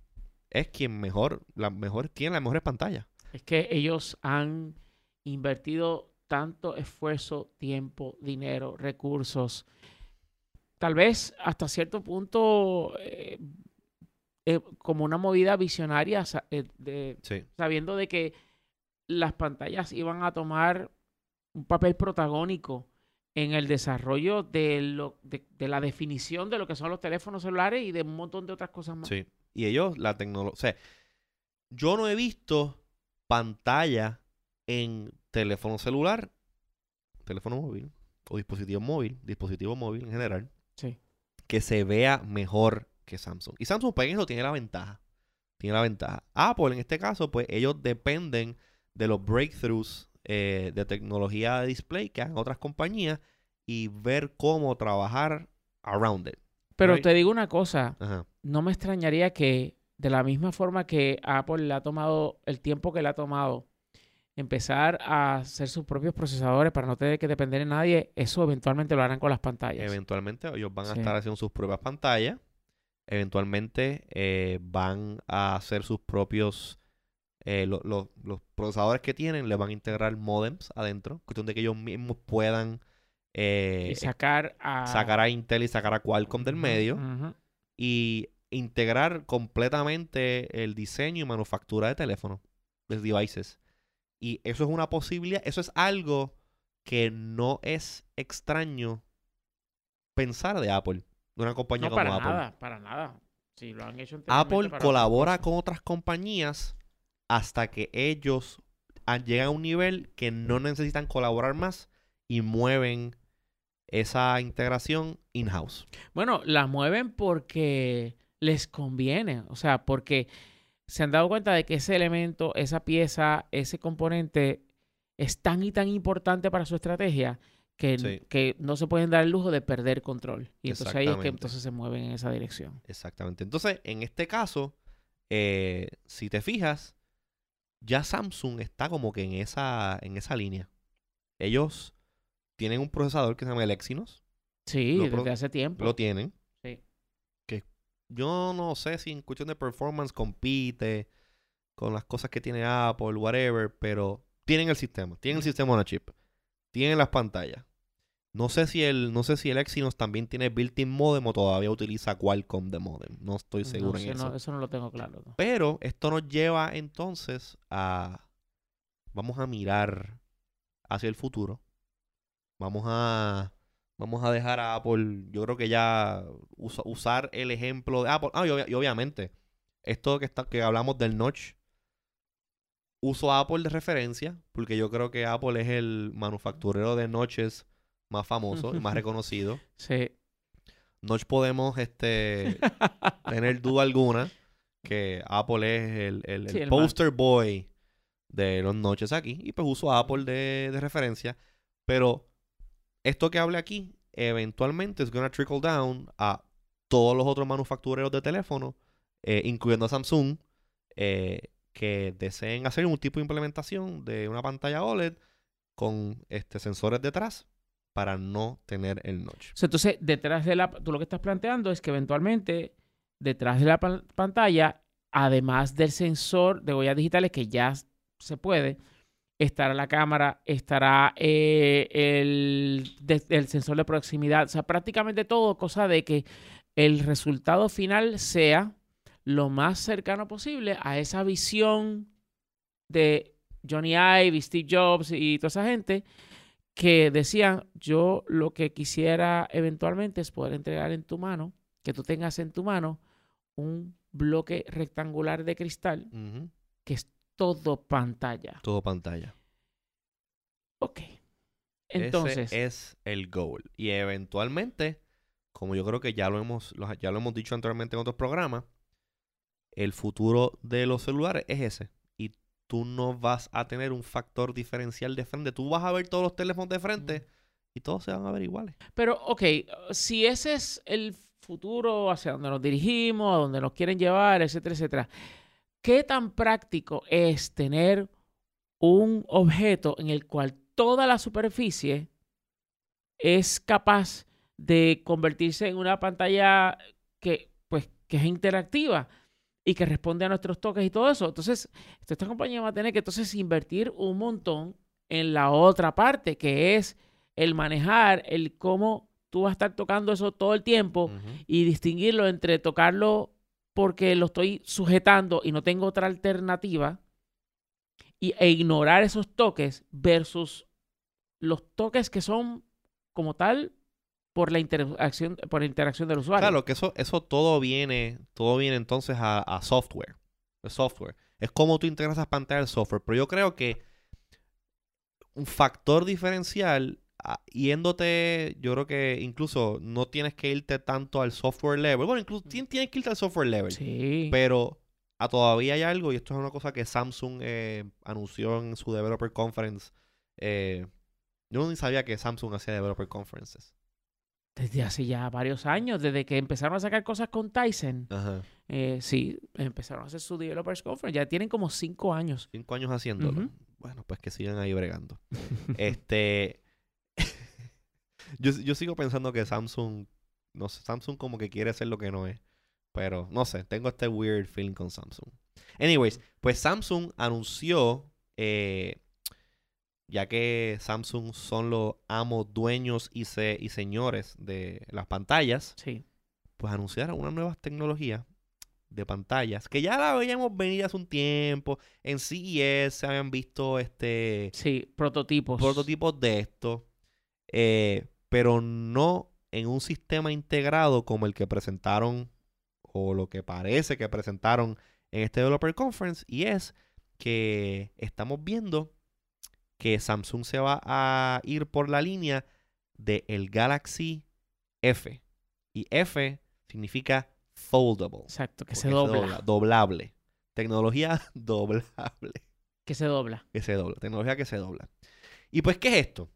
es quien mejor, la mejor, tiene las mejores pantallas. Es que ellos han invertido tanto esfuerzo, tiempo, dinero, recursos. Tal vez hasta cierto punto eh, eh, como una movida visionaria, eh, de- Sí. sabiendo de que las pantallas iban a tomar un papel protagónico en el desarrollo de, lo, de, de la definición de lo que son los teléfonos celulares y de un montón de otras cosas más. Sí. Y ellos, la tecnología, o sea, yo no he visto pantalla en teléfono celular, teléfono móvil, o dispositivo móvil, dispositivo móvil en general. Que se vea mejor que Samsung. Y Samsung, pues, en eso tiene la ventaja. Tiene la ventaja. Apple, en este caso, pues, ellos dependen de los breakthroughs eh, de tecnología de display que hagan otras compañías y ver cómo trabajar around it. Pero Right. te digo una cosa, Ajá. no me extrañaría que de la misma forma que Apple le ha tomado el tiempo que le ha tomado empezar a hacer sus propios procesadores para no tener que depender de nadie, eso eventualmente lo harán con las pantallas. Eventualmente ellos van a Sí. estar haciendo sus propias pantallas. Eventualmente eh, van a hacer sus propios... eh, lo- lo- los procesadores que tienen le van a integrar modems adentro. Cuestión de que ellos mismos puedan eh, y sacar a... sacar a Intel y sacar a Qualcomm del medio. Y integrar completamente el diseño y manufactura de teléfonos, de devices. Y eso es una posibilidad. Eso es algo que no es extraño pensar de Apple. De una compañía No, como para Apple. nada, para nada. Sí, lo han hecho Apple colabora con otras compañías hasta que ellos llegan a un nivel que no necesitan colaborar más y mueven esa integración in-house. Bueno, las mueven porque les conviene, o sea, porque se han dado cuenta de que ese elemento, esa pieza, ese componente es tan y tan importante para su estrategia que, Sí. que no se pueden dar el lujo de perder control. Y entonces ahí es que entonces se mueven en esa dirección. Exactamente. Entonces, en este caso, eh, si te fijas, ya Samsung está como que en esa, en esa línea. Ellos tienen un procesador que se llama el Exynos. Sí, Lo desde hace tiempo. Lo tienen. Yo no sé si en cuestión de performance compite con las cosas que tiene Apple, whatever, pero tienen el sistema. Tienen el sistema on chip. Tienen las pantallas. No sé si el, no sé si el Exynos también tiene built-in modem o todavía utiliza Qualcomm de modem. No estoy seguro no en eso. no, eso no lo tengo claro. ¿no? Pero esto nos lleva entonces a... Vamos a mirar hacia el futuro. Vamos a... Vamos a dejar a Apple, yo creo que ya usa- usar el ejemplo de Apple. Ah, y, obvia- y obviamente, esto que, está, que hablamos del notch, uso a Apple de referencia, porque yo creo que Apple es el manufacturero de notches más famoso y más reconocido. Sí. Notch podemos este, tener duda alguna que Apple es el, el- Sí, el el más. poster boy de los noches aquí. Y pues uso a Apple de, de referencia. Pero esto que hable aquí, eventualmente es gonna trickle down a todos los otros manufactureros de teléfono, eh, incluyendo a Samsung, eh, que deseen hacer un tipo de implementación de una pantalla OLED con este, sensores detrás para no tener el notch. Entonces, detrás de la... Tú lo que estás planteando es que eventualmente, detrás de la pan- pantalla, además del sensor de huellas digitales que ya se puede, estará la cámara, estará eh, el, de- el sensor de proximidad, o sea, prácticamente todo, cosa de que el resultado final sea lo más cercano posible a esa visión de Johnny Ive, Steve Jobs y toda esa gente que decían, yo lo que quisiera eventualmente es poder entregar en tu mano, que tú tengas en tu mano un bloque rectangular de cristal que es todo pantalla. Todo pantalla. Ok. Entonces, Ese es el goal. Y eventualmente, como yo creo que ya lo hemos, ya lo hemos dicho anteriormente en otros programas, el futuro de los celulares es ese. Y tú no vas a tener un factor diferencial de frente. Tú vas a ver todos los teléfonos de frente y todos se van a ver iguales. pero ok, si ese es el futuro hacia donde nos dirigimos, a donde nos quieren llevar, etcétera, etcétera, ¿qué tan práctico es tener un objeto en el cual toda la superficie es capaz de convertirse en una pantalla que, pues, que es interactiva y que responde a nuestros toques y todo eso. Entonces, esta compañía va a tener que entonces invertir un montón en la otra parte, que es el manejar, el cómo tú vas a estar tocando eso todo el tiempo y distinguirlo entre tocarlo porque lo estoy sujetando y no tengo otra alternativa y, e ignorar esos toques versus los toques que son como tal por la interacción por la interacción del usuario. Claro, que eso, eso todo viene, todo viene entonces a, software. El software. Es como tú integras esas pantallas al software. Pero yo creo que un factor diferencial, yéndote, yo creo que incluso no tienes que irte tanto al software level. Bueno, incluso tien- tienes que irte al software level. Sí. Pero a todavía hay algo, y esto es una cosa que Samsung eh, anunció en su Developer Conference. eh, yo ni sabía que Samsung hacía Developer Conferences. Desde hace ya varios años, desde que empezaron a sacar cosas con Tyson, Ajá. eh, sí, empezaron a hacer su Developers Conference. Ya tienen como cinco años. Cinco años haciéndolo. Bueno, pues que sigan ahí bregando. este. Yo, yo sigo pensando que Samsung. No sé, Samsung como que quiere ser lo que no es. Pero no sé, tengo este weird feeling con Samsung. Anyways, pues Samsung anunció. eh, ya que Samsung son los amos, dueños y, se, y señores de las pantallas, Sí. pues anunciaron unas nuevas tecnologías de pantallas que ya la veíamos venir hace un tiempo. En CES se habían visto este Sí, prototipos. prototipos de esto, eh, pero no en un sistema integrado como el que presentaron o lo que parece que presentaron en este Developer Conference y es que estamos viendo que Samsung se va a ir por la línea de el Galaxy F y F significa foldable Exacto, que porque se dobla. doblable tecnología doblable Que se dobla. que se dobla, tecnología que se dobla. ¿Y pues qué es esto?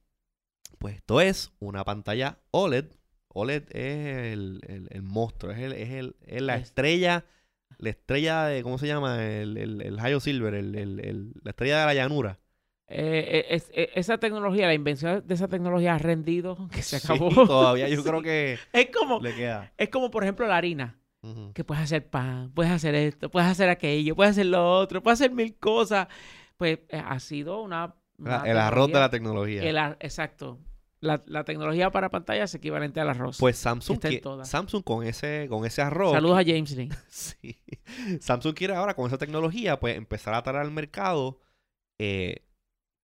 Pues esto es una pantalla OLED. OLED es el, el- el monstruo, es, el, es, el- es la Es- estrella, la estrella de, ¿cómo se llama? El, el, el Hyo Silver, el, el- el- la estrella de la llanura. Eh, eh, es- eh, esa tecnología, la invención de esa tecnología ha rendido, que se Sí, acabó. todavía yo Sí. creo que Es como, le queda. es como, por ejemplo, la harina. Que puedes hacer pan, puedes hacer esto, puedes hacer aquello, puedes hacer lo otro, puedes hacer mil cosas. Pues eh, ha sido una... La- el arroz de la tecnología- tecnología. el ar- exacto. La, la tecnología para pantallas es equivalente al arroz. Pues Samsung, todas. Samsung con ese, con ese arroz Saludos a James Lee. Sí. Samsung quiere ahora con esa tecnología pues empezar a traer al mercado eh,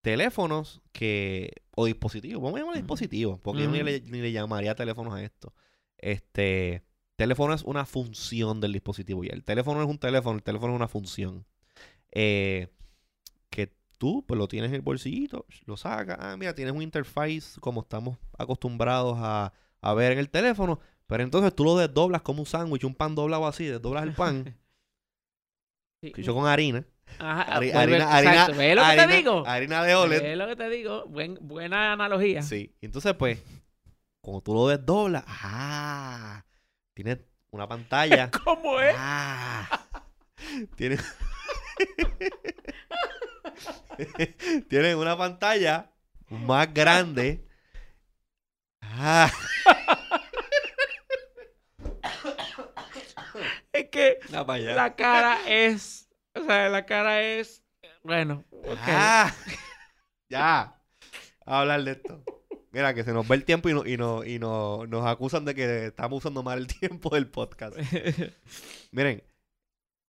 teléfonos que o dispositivos, vamos a llamar Ujú. dispositivos, porque yo ni le, ni le llamaría teléfonos a esto. Este teléfono es una función del dispositivo y el teléfono no es un teléfono, el teléfono es una función. Eh, que tú pues lo tienes en el bolsillito, lo sacas, ah, mira, tienes un interface como estamos acostumbrados a, a ver en el teléfono, pero entonces tú lo desdoblas como un sándwich, un pan doblado así, desdoblas el pan, Sí. con harina, Ajá, harina, harina, exacto. ¿Ves lo que harina- te digo? harina de OLED. ¿Ves lo que te digo? Buen- buena analogía. Sí, entonces pues, cuando tú lo desdoblas, ah, tienes una pantalla. ¿Cómo es? Ah, tiene Tienen una pantalla más grande. Ah, Es que allá. la cara es... O sea, la cara es... Bueno. Ah, ya. A hablar de esto. Mira, que se nos va el tiempo y, no, y, no, y no- nos acusan de que estamos usando mal el tiempo del podcast. Miren,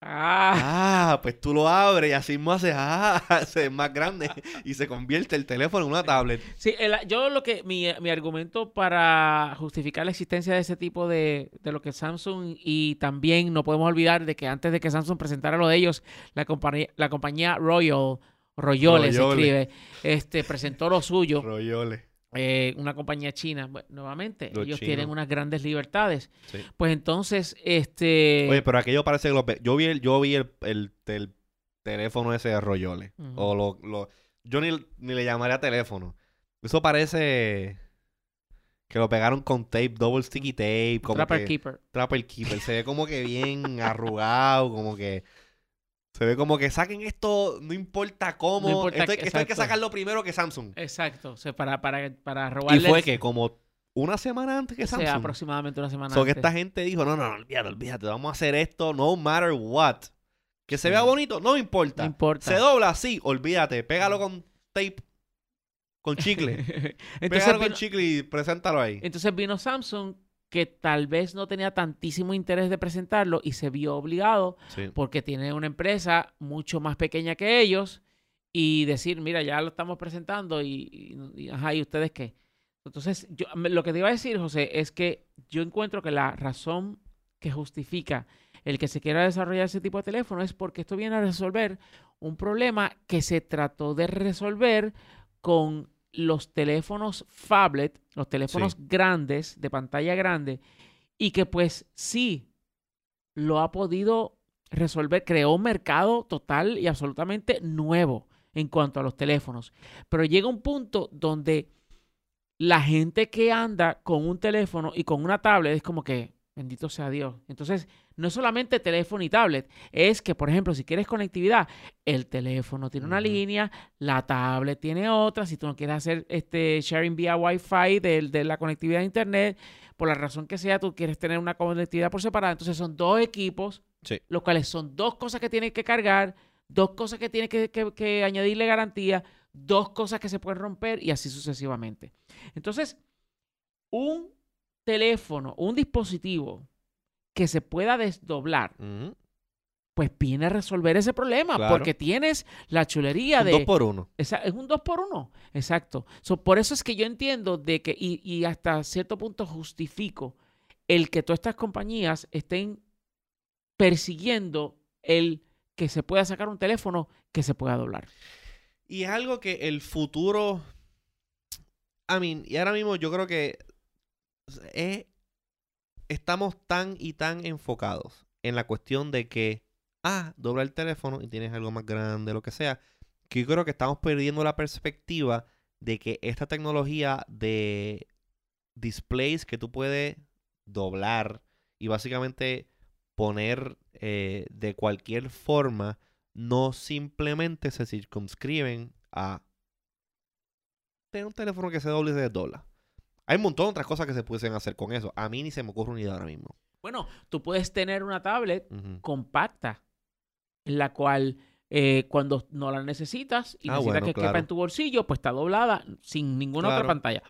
Ah, Ah, pues tú lo abres y así mismo ah, se es más grande y se convierte el teléfono en una tablet. sí, el- yo lo que, mi, mi argumento para justificar la existencia de ese tipo de, de lo que Samsung y también no podemos olvidar de que antes de que Samsung presentara lo de ellos, la compañía, la compañía Royal, Royole se escribe, este, presentó lo suyo. Royole. Eh, una compañía china, bueno, nuevamente, Los ellos chinos. tienen unas grandes libertades. Sí. Pues entonces, este... Oye, pero aquello parece que lo pe- yo vi el, yo vi el, el, el teléfono ese de Royole. O lo, lo, yo ni, ni le llamaría teléfono. Eso parece que lo pegaron con tape, double sticky tape, como Trapper que Keeper. Trapper Keeper. Se ve como que bien arrugado, como que se ve como que saquen esto, no importa cómo. No importa esto, hay, que- esto hay que sacarlo primero que Samsung. Exacto, o sea, para, para, para Y robarle... fue el- que como una semana antes que o sea, Samsung. aproximadamente una semana So que antes. esta gente dijo, no, no, no, olvídate, olvídate, vamos a hacer esto no matter what. Que se Sí. vea bonito, no importa. No importa. Se dobla, sí, olvídate, pégalo con tape, con chicle. entonces, pégalo vino, con chicle y preséntalo ahí. entonces vino Samsung que tal vez no tenía tantísimo interés de presentarlo y se vio obligado Sí. porque tiene una empresa mucho más pequeña que ellos y decir, mira, ya lo estamos presentando y, y- y, ajá, ¿y ustedes qué? Entonces, yo, lo que te iba a decir, José, es que yo encuentro que la razón que justifica el que se quiera desarrollar ese tipo de teléfono es porque esto viene a resolver un problema que se trató de resolver con los teléfonos phablet, los teléfonos grandes, de pantalla grande, y que pues sí, lo ha podido resolver, creó un mercado total y absolutamente nuevo en cuanto a los teléfonos. Pero llega un punto donde la gente que anda con un teléfono y con una tablet es como que, bendito sea Dios. Entonces, no es solamente teléfono y tablet, es que, por ejemplo, si quieres conectividad, el teléfono tiene una línea, la tablet tiene otra, si tú no quieres hacer este sharing vía Wi-Fi de, de la conectividad a Internet, por la razón que sea, tú quieres tener una conectividad por separada, entonces son dos equipos, Sí. los cuales son dos cosas que tienes que cargar, dos cosas que tienes que, que- que añadirle garantía, dos cosas que se pueden romper y así sucesivamente. Entonces, un teléfono, un dispositivo que se pueda desdoblar, pues viene a resolver ese problema, Claro. porque tienes la chulería Un de... dos por uno. Esa- es un dos por uno, exacto. So, por eso es que yo entiendo de que, y, y hasta cierto punto justifico el que todas estas compañías estén persiguiendo el que se pueda sacar un teléfono que se pueda doblar. Y es algo que el futuro. I mean, y ahora mismo yo creo que es- estamos tan y tan enfocados en la cuestión de que, ah, dobla el teléfono y tienes algo más grande, lo que sea, que yo creo que estamos perdiendo la perspectiva de que esta tecnología de displays que tú puedes doblar y básicamente poner eh, de cualquier forma no simplemente se circunscriben a tener un teléfono que se doble y se desdobla. Hay un montón de otras cosas que se pueden hacer con eso. A mí ni se me ocurre una idea ahora mismo. Bueno, tú puedes tener una tablet compacta, en la cual eh, cuando no la necesitas y Ah, necesitas bueno, que quepa claro. en tu bolsillo, pues está doblada sin ninguna Claro. otra pantalla.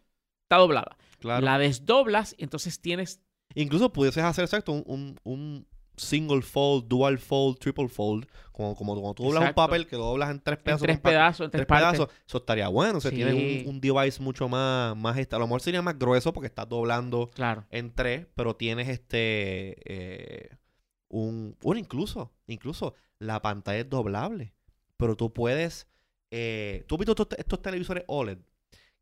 Está doblada. Claro. La desdoblas y entonces tienes Incluso pudieses hacer exacto un, un- un single fold, dual fold, triple fold. Como, como cuando tú doblas Exacto. un papel que lo doblas en tres en pedazos. tres pedazos, en tres, pedazos. Eso estaría bueno. O sea, tienes Sí. un, un device mucho más, más A lo mejor sería más grueso porque estás doblando Claro. en tres, pero tienes este eh, un, un incluso, incluso la pantalla es doblable, pero tú puedes, eh, tú has visto estos televisores OLED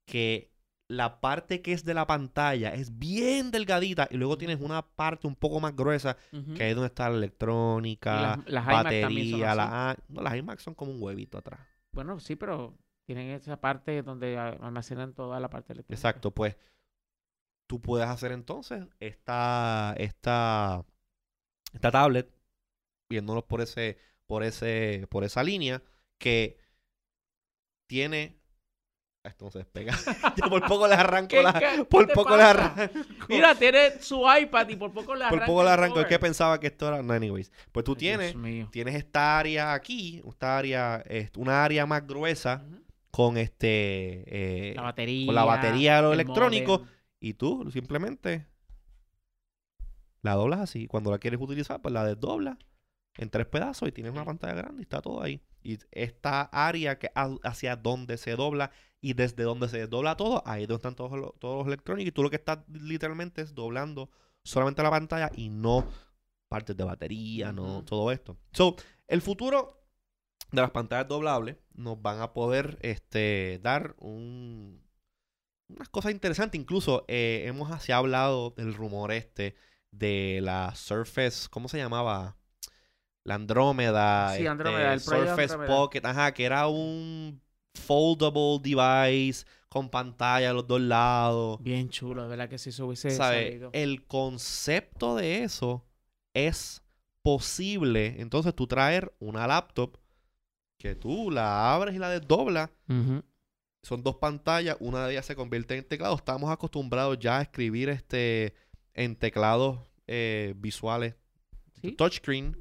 que la parte que es de la pantalla es bien delgadita y luego tienes una parte un poco más gruesa que es donde está la electrónica, Y las- las batería, así. la, no, las iMac son como un huevito atrás. Bueno, sí, pero tienen esa parte donde almacenan toda la parte electrónica. Exacto, pues tú puedes hacer entonces esta, esta, esta tablet, viéndonos por ese, por ese, por esa línea, que tiene. Esto no se despega. Yo por poco les arranco ¿Qué- la. qué- Por poco pasa? arranco. Mira, tiene su iPad y por poco le por arranca poco el arranco. Es que pensaba que esto era. No, anyways. Pues tú Ay, tienes. Tienes esta área aquí. Esta área. Una área más gruesa. Con este. eh, La batería. con la batería de lo el electrónico. Y tú simplemente la doblas así. Cuando la quieres utilizar, pues la desdoblas en tres pedazos y tienes una pantalla grande y está todo ahí. Y esta área que ha- hacia donde se dobla y desde donde se desdobla todo, ahí es donde están todos los, todos los electrónicos. Y tú lo que estás literalmente es doblando solamente la pantalla y no partes de batería, no todo esto. So, el futuro de las pantallas doblables nos van a poder este, dar un, unas cosas interesantes. Incluso eh, hemos así hablado del rumor este de la Surface, ¿cómo se llamaba? La Andrómeda. Sí, Andrómeda, este, el Surface. Pocket, ajá, que era un foldable device con pantalla a los dos lados. Bien chulo, de verdad que si eso hubiese ¿Sabe? salido. El concepto de eso es posible. Entonces tú traer una laptop que tú la abres y la desdoblas. Son dos pantallas, una de ellas se convierte en teclado. Estamos acostumbrados ya a escribir este en teclados eh, visuales Sí. touchscreen.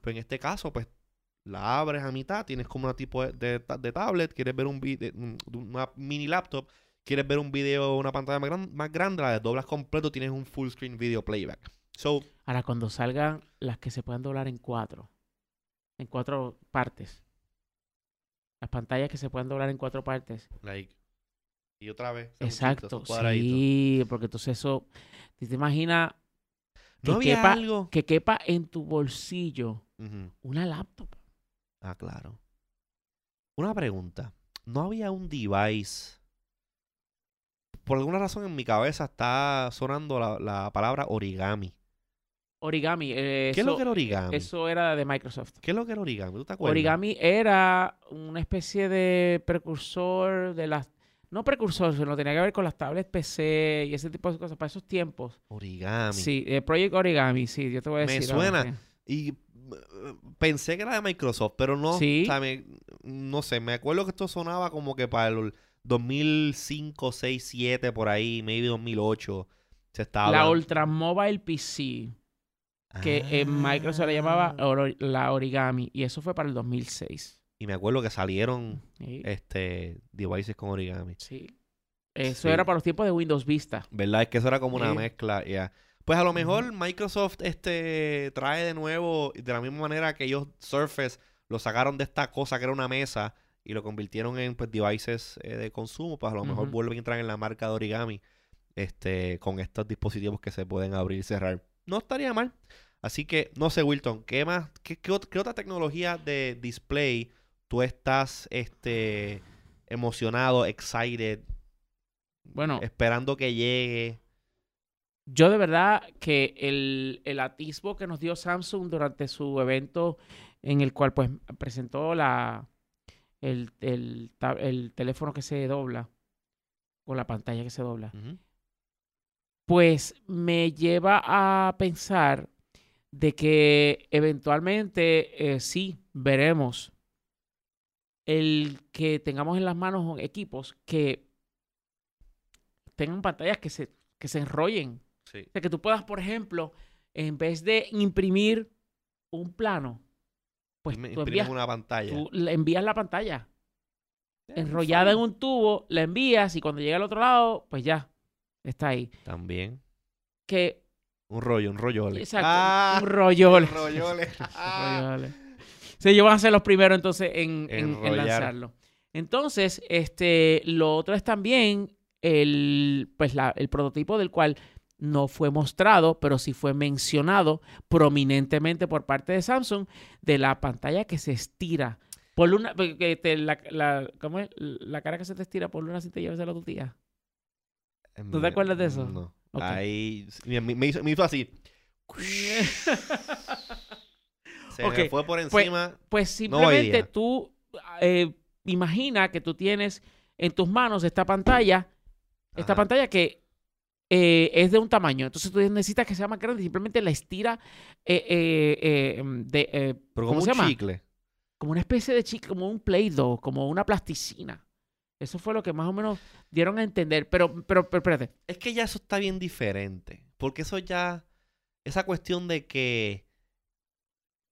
Pero en este caso, pues la abres a mitad, tienes como una tipo de, de ta- de tablet, quieres ver un video, una mini laptop, quieres ver un video, una pantalla más, gran- más grande, la desdoblas completo, tienes un full screen video playback. So, Ahora, cuando salgan las que se puedan doblar en cuatro, en cuatro partes, las pantallas que se puedan doblar en cuatro partes, like, y otra vez. exacto, sí, porque entonces eso, ¿te te imaginas que, ¿No había quepa, algo? que quepa en tu bolsillo una laptop? Ah, claro. Una pregunta. ¿No había un device? Por alguna razón en mi cabeza está sonando la, la palabra origami. Origami, eh, ¿Qué es lo eso, que era origami? eso era de Microsoft. ¿Qué es lo que era origami? ¿Tú te acuerdas? Origami era una especie de precursor de las... No precursor, sino tenía que ver con las tablets PC y ese tipo de cosas para esos tiempos. Origami. Sí, eh, Project Origami, sí, yo te voy a Me decir. ahora, suena. sí. Y pensé que era de Microsoft, pero no. Sí. o sea, me- no sé, me acuerdo que esto sonaba como que para el 2005, 6, 7, por ahí, maybe 2008. Se estaba La. Ultra Mobile PC, que en Microsoft le llamaba Ah. la Origami, y eso fue para el 2006. Y me acuerdo que salieron Sí. este devices con origami. sí. Eso Sí. era para los tiempos de Windows Vista. ¿Verdad? Es que eso era como una mezcla, ya. Pues a lo mejor Microsoft este trae de nuevo, de la misma manera que ellos Surface lo sacaron de esta cosa que era una mesa y lo convirtieron en pues, devices eh, de consumo, pues a lo mejor vuelven a entrar en la marca de origami este, con estos dispositivos que se pueden abrir y cerrar. No estaría mal. Así que, no sé, Wilton, ¿qué más? ¿Qué, qué qué otra tecnología de display tú estás este, emocionado, excited, Bueno, esperando que llegue? Yo de verdad que el, el atisbo que nos dio Samsung durante su evento en el cual pues presentó la el, el, el teléfono que se dobla o la pantalla que se dobla, pues me lleva a pensar de que eventualmente eh, sí veremos el que tengamos en las manos equipos que tengan pantallas que se, que se enrollen. Sí. O sea, que tú puedas, por ejemplo, en vez de imprimir un plano, pues tú envías, una pantalla. tú le envías la pantalla enrollada en un tubo, la envías y cuando llega al otro lado, pues ya, está ahí. También. Que, Un rollo, un rollole. exacto, Ah, un rollole. un rollole. Rollole. Sí, ellos van a ser los primeros entonces en, en- en Enrollar. lanzarlo. Entonces, este, lo otro es también el, pues la- el prototipo del cual no fue mostrado, pero sí fue mencionado prominentemente por parte de Samsung, de la pantalla que se estira. Por una, que te- la, la- ¿cómo es? La cara que se te estira por una cinta y llevas a tu tía. ¿Tú te acuerdas de eso? No. Ahí me, hizo, me hizo así. Se me Ok, fue por pues, encima. Pues simplemente tú eh, imagina que tú tienes en tus manos esta pantalla, esta Ajá. pantalla que eh, es de un tamaño. Entonces tú necesitas que sea más grande, simplemente la estira eh, eh, eh, de, Pero ¿cómo como se un llama? chicle. como una especie de chicle, como un Play-Doh, como una plasticina. Eso fue lo que más o menos dieron a entender. Pero, pero, pero espérate. Es que ya eso está bien diferente. Porque eso ya. Esa cuestión de que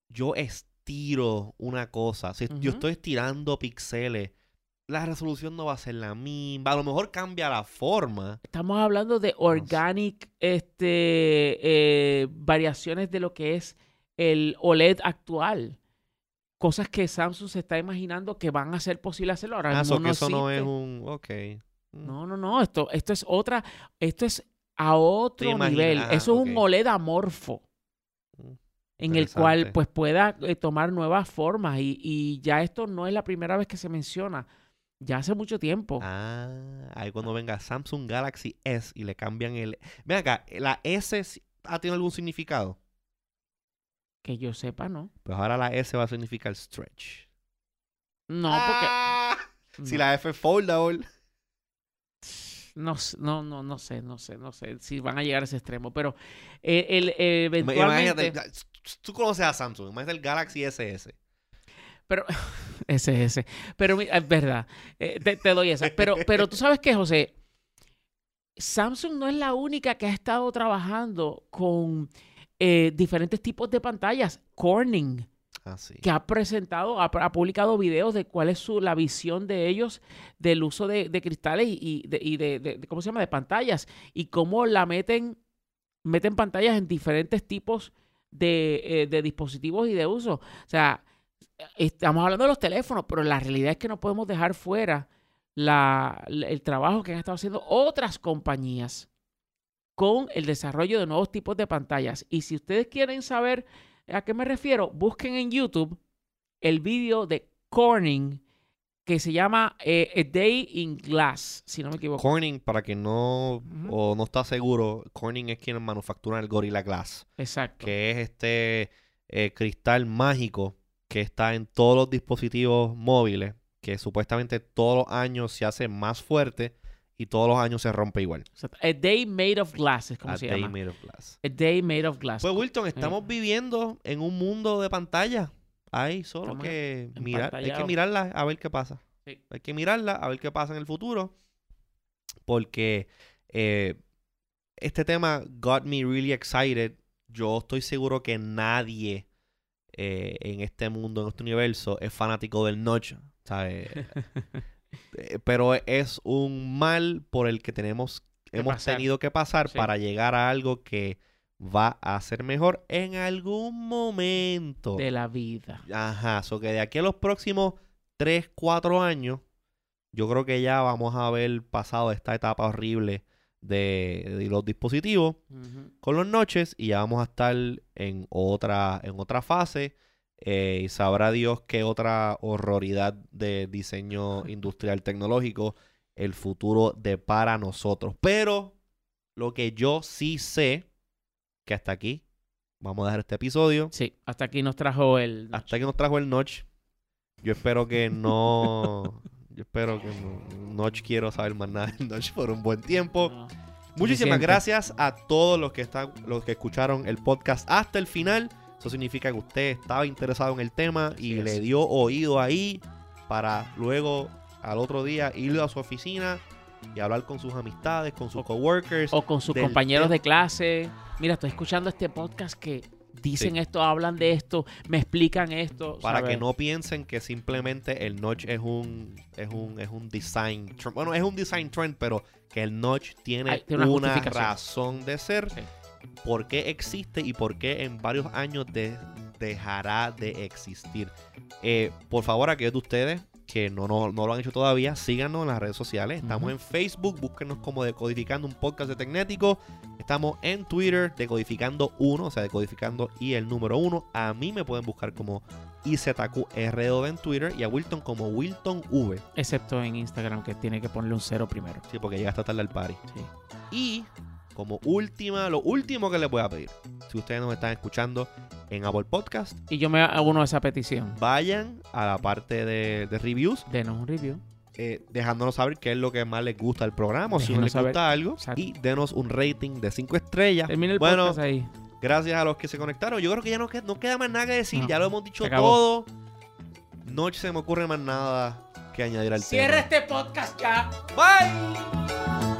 yo estiro una cosa. Si yo estoy estirando píxeles, la resolución no va a ser la misma. A lo mejor cambia la forma. Estamos hablando de organic, este, eh, variaciones de lo que es el OLED actual. Cosas que Samsung se está imaginando que van a ser posibles hacerlo. Ahora Ah, que eso no es existe. un. Ok. Mm. No, no, no. Esto, esto es otra. Esto es a otro nivel. ah, Eso es un. OLED amorfo. En el cual pues pueda eh, tomar nuevas formas. Y, y ya esto no es la primera vez que se menciona. Ya hace mucho tiempo. Ah, ahí cuando venga Samsung Galaxy S y le cambian el. Ven acá, ¿la S ha tenido algún significado? Que yo sepa, ¿no? Pues ahora la S va a significar stretch. No, Ah, porque. Si no. la F es foldable. No, no, no, no sé, no sé, no sé si van a llegar a ese extremo, pero eh, el, Ima- eventualmente, Imagínate, tú conoces a Samsung, imagínate el Galaxy SS. Pero ese, ese, pero es verdad, eh, te, te doy esa, pero, pero tú sabes que, José, Samsung no es la única que ha estado trabajando con eh, diferentes tipos de pantallas. Corning, Así. que ha presentado, ha, ha publicado videos de cuál es su, la visión de ellos del uso de, de cristales y, y de, y de- ¿cómo se llama? De pantallas y cómo la meten, meten pantallas en diferentes tipos de, eh, de dispositivos y de uso. O sea, estamos hablando de los teléfonos, pero la realidad es que no podemos dejar fuera la- el trabajo que han estado haciendo otras compañías con el desarrollo de nuevos tipos de pantallas. Y si ustedes quieren saber ¿A qué me refiero? Busquen en YouTube el vídeo de Corning que se llama eh, A Day in Glass, si no me equivoco. Corning, para quien no Ujú. o no está seguro, Corning es quien manufactura el Gorilla Glass, Exacto. que es este eh, cristal mágico que está en todos los dispositivos móviles, que supuestamente todos los años se hace más fuerte y todos los años se rompe igual. A Day Made of Glass es como A se day llama. made of glass. A Day Made of Glass. Pues Wilton, estamos viviendo en un mundo de pantalla. Hay solo Estamos que mirar, hay que mirarla a ver qué pasa. Sí. Hay que mirarla a ver qué pasa en el futuro. Porque eh, este tema got me really excited. Yo estoy seguro que nadie eh, en este mundo, en este universo, es fanático del notch. ¿sabes? Eh, Pero es un mal por el que tenemos, hemos pasar. tenido que pasar Sí. para llegar a algo que va a ser mejor en algún momento. de la vida. Ajá, so que de aquí a los próximos 3, 4 años, yo creo que ya vamos a haber pasado esta etapa horrible de, de los dispositivos con los noches y ya vamos a estar en otra, en otra fase. eh, y sabrá Dios qué otra horroridad de diseño industrial tecnológico el futuro depara a nosotros. Pero lo que yo sí sé, que hasta aquí vamos a dejar este episodio. Sí, hasta aquí nos trajo el... Hasta que nos trajo el Notch. Yo espero que no. Yo espero que no. Quiero saber más nada del Notch por un buen tiempo. No. Muchísimas gracias a todos los que están, los que escucharon el podcast hasta el final. Eso significa que usted estaba interesado en el tema y le dio oído ahí para luego al otro día ir a su oficina y hablar con sus amistades, con sus coworkers. O con sus compañeros de clase. Mira, estoy escuchando este podcast que dicen Sí. esto, hablan de esto, me explican esto. Para ¿sabes? que no piensen que simplemente el notch es un es un es un design trend. Bueno, es un design trend, pero que el notch tiene, una razón de ser. Sí. Por qué existe y por qué en varios años de- dejará de existir. Eh, por favor, aquellos de ustedes que no, no, no lo han hecho todavía, síganos en las redes sociales. Estamos en Facebook, búsquenos como Decodificando un podcast de Tecnético. Estamos en Twitter, Decodificando 1, o sea, Decodificando y el número 1. A mí me pueden buscar como IZQRD en Twitter y a Wilton como Wilton V. Excepto en Instagram, que tiene que ponerle un cero primero. Sí, porque llega hasta tarde al party. Sí. Y como última, lo último que les voy a pedir, si ustedes nos están escuchando en Apple Podcast, Y yo me uno a esa petición. vayan a la parte de, de reviews, Denos un review. eh, dejándonos saber qué es lo que más les gusta del programa, o si no les saber. gusta algo, Exacto. y denos un rating de 5 estrellas. Termina el bueno, podcast ahí. gracias a los que se conectaron. Yo creo que ya no, que- no queda más nada que decir, No, ya lo hemos dicho todo. No se me ocurre más nada que añadir al Cierra tema. este podcast ya. Bye.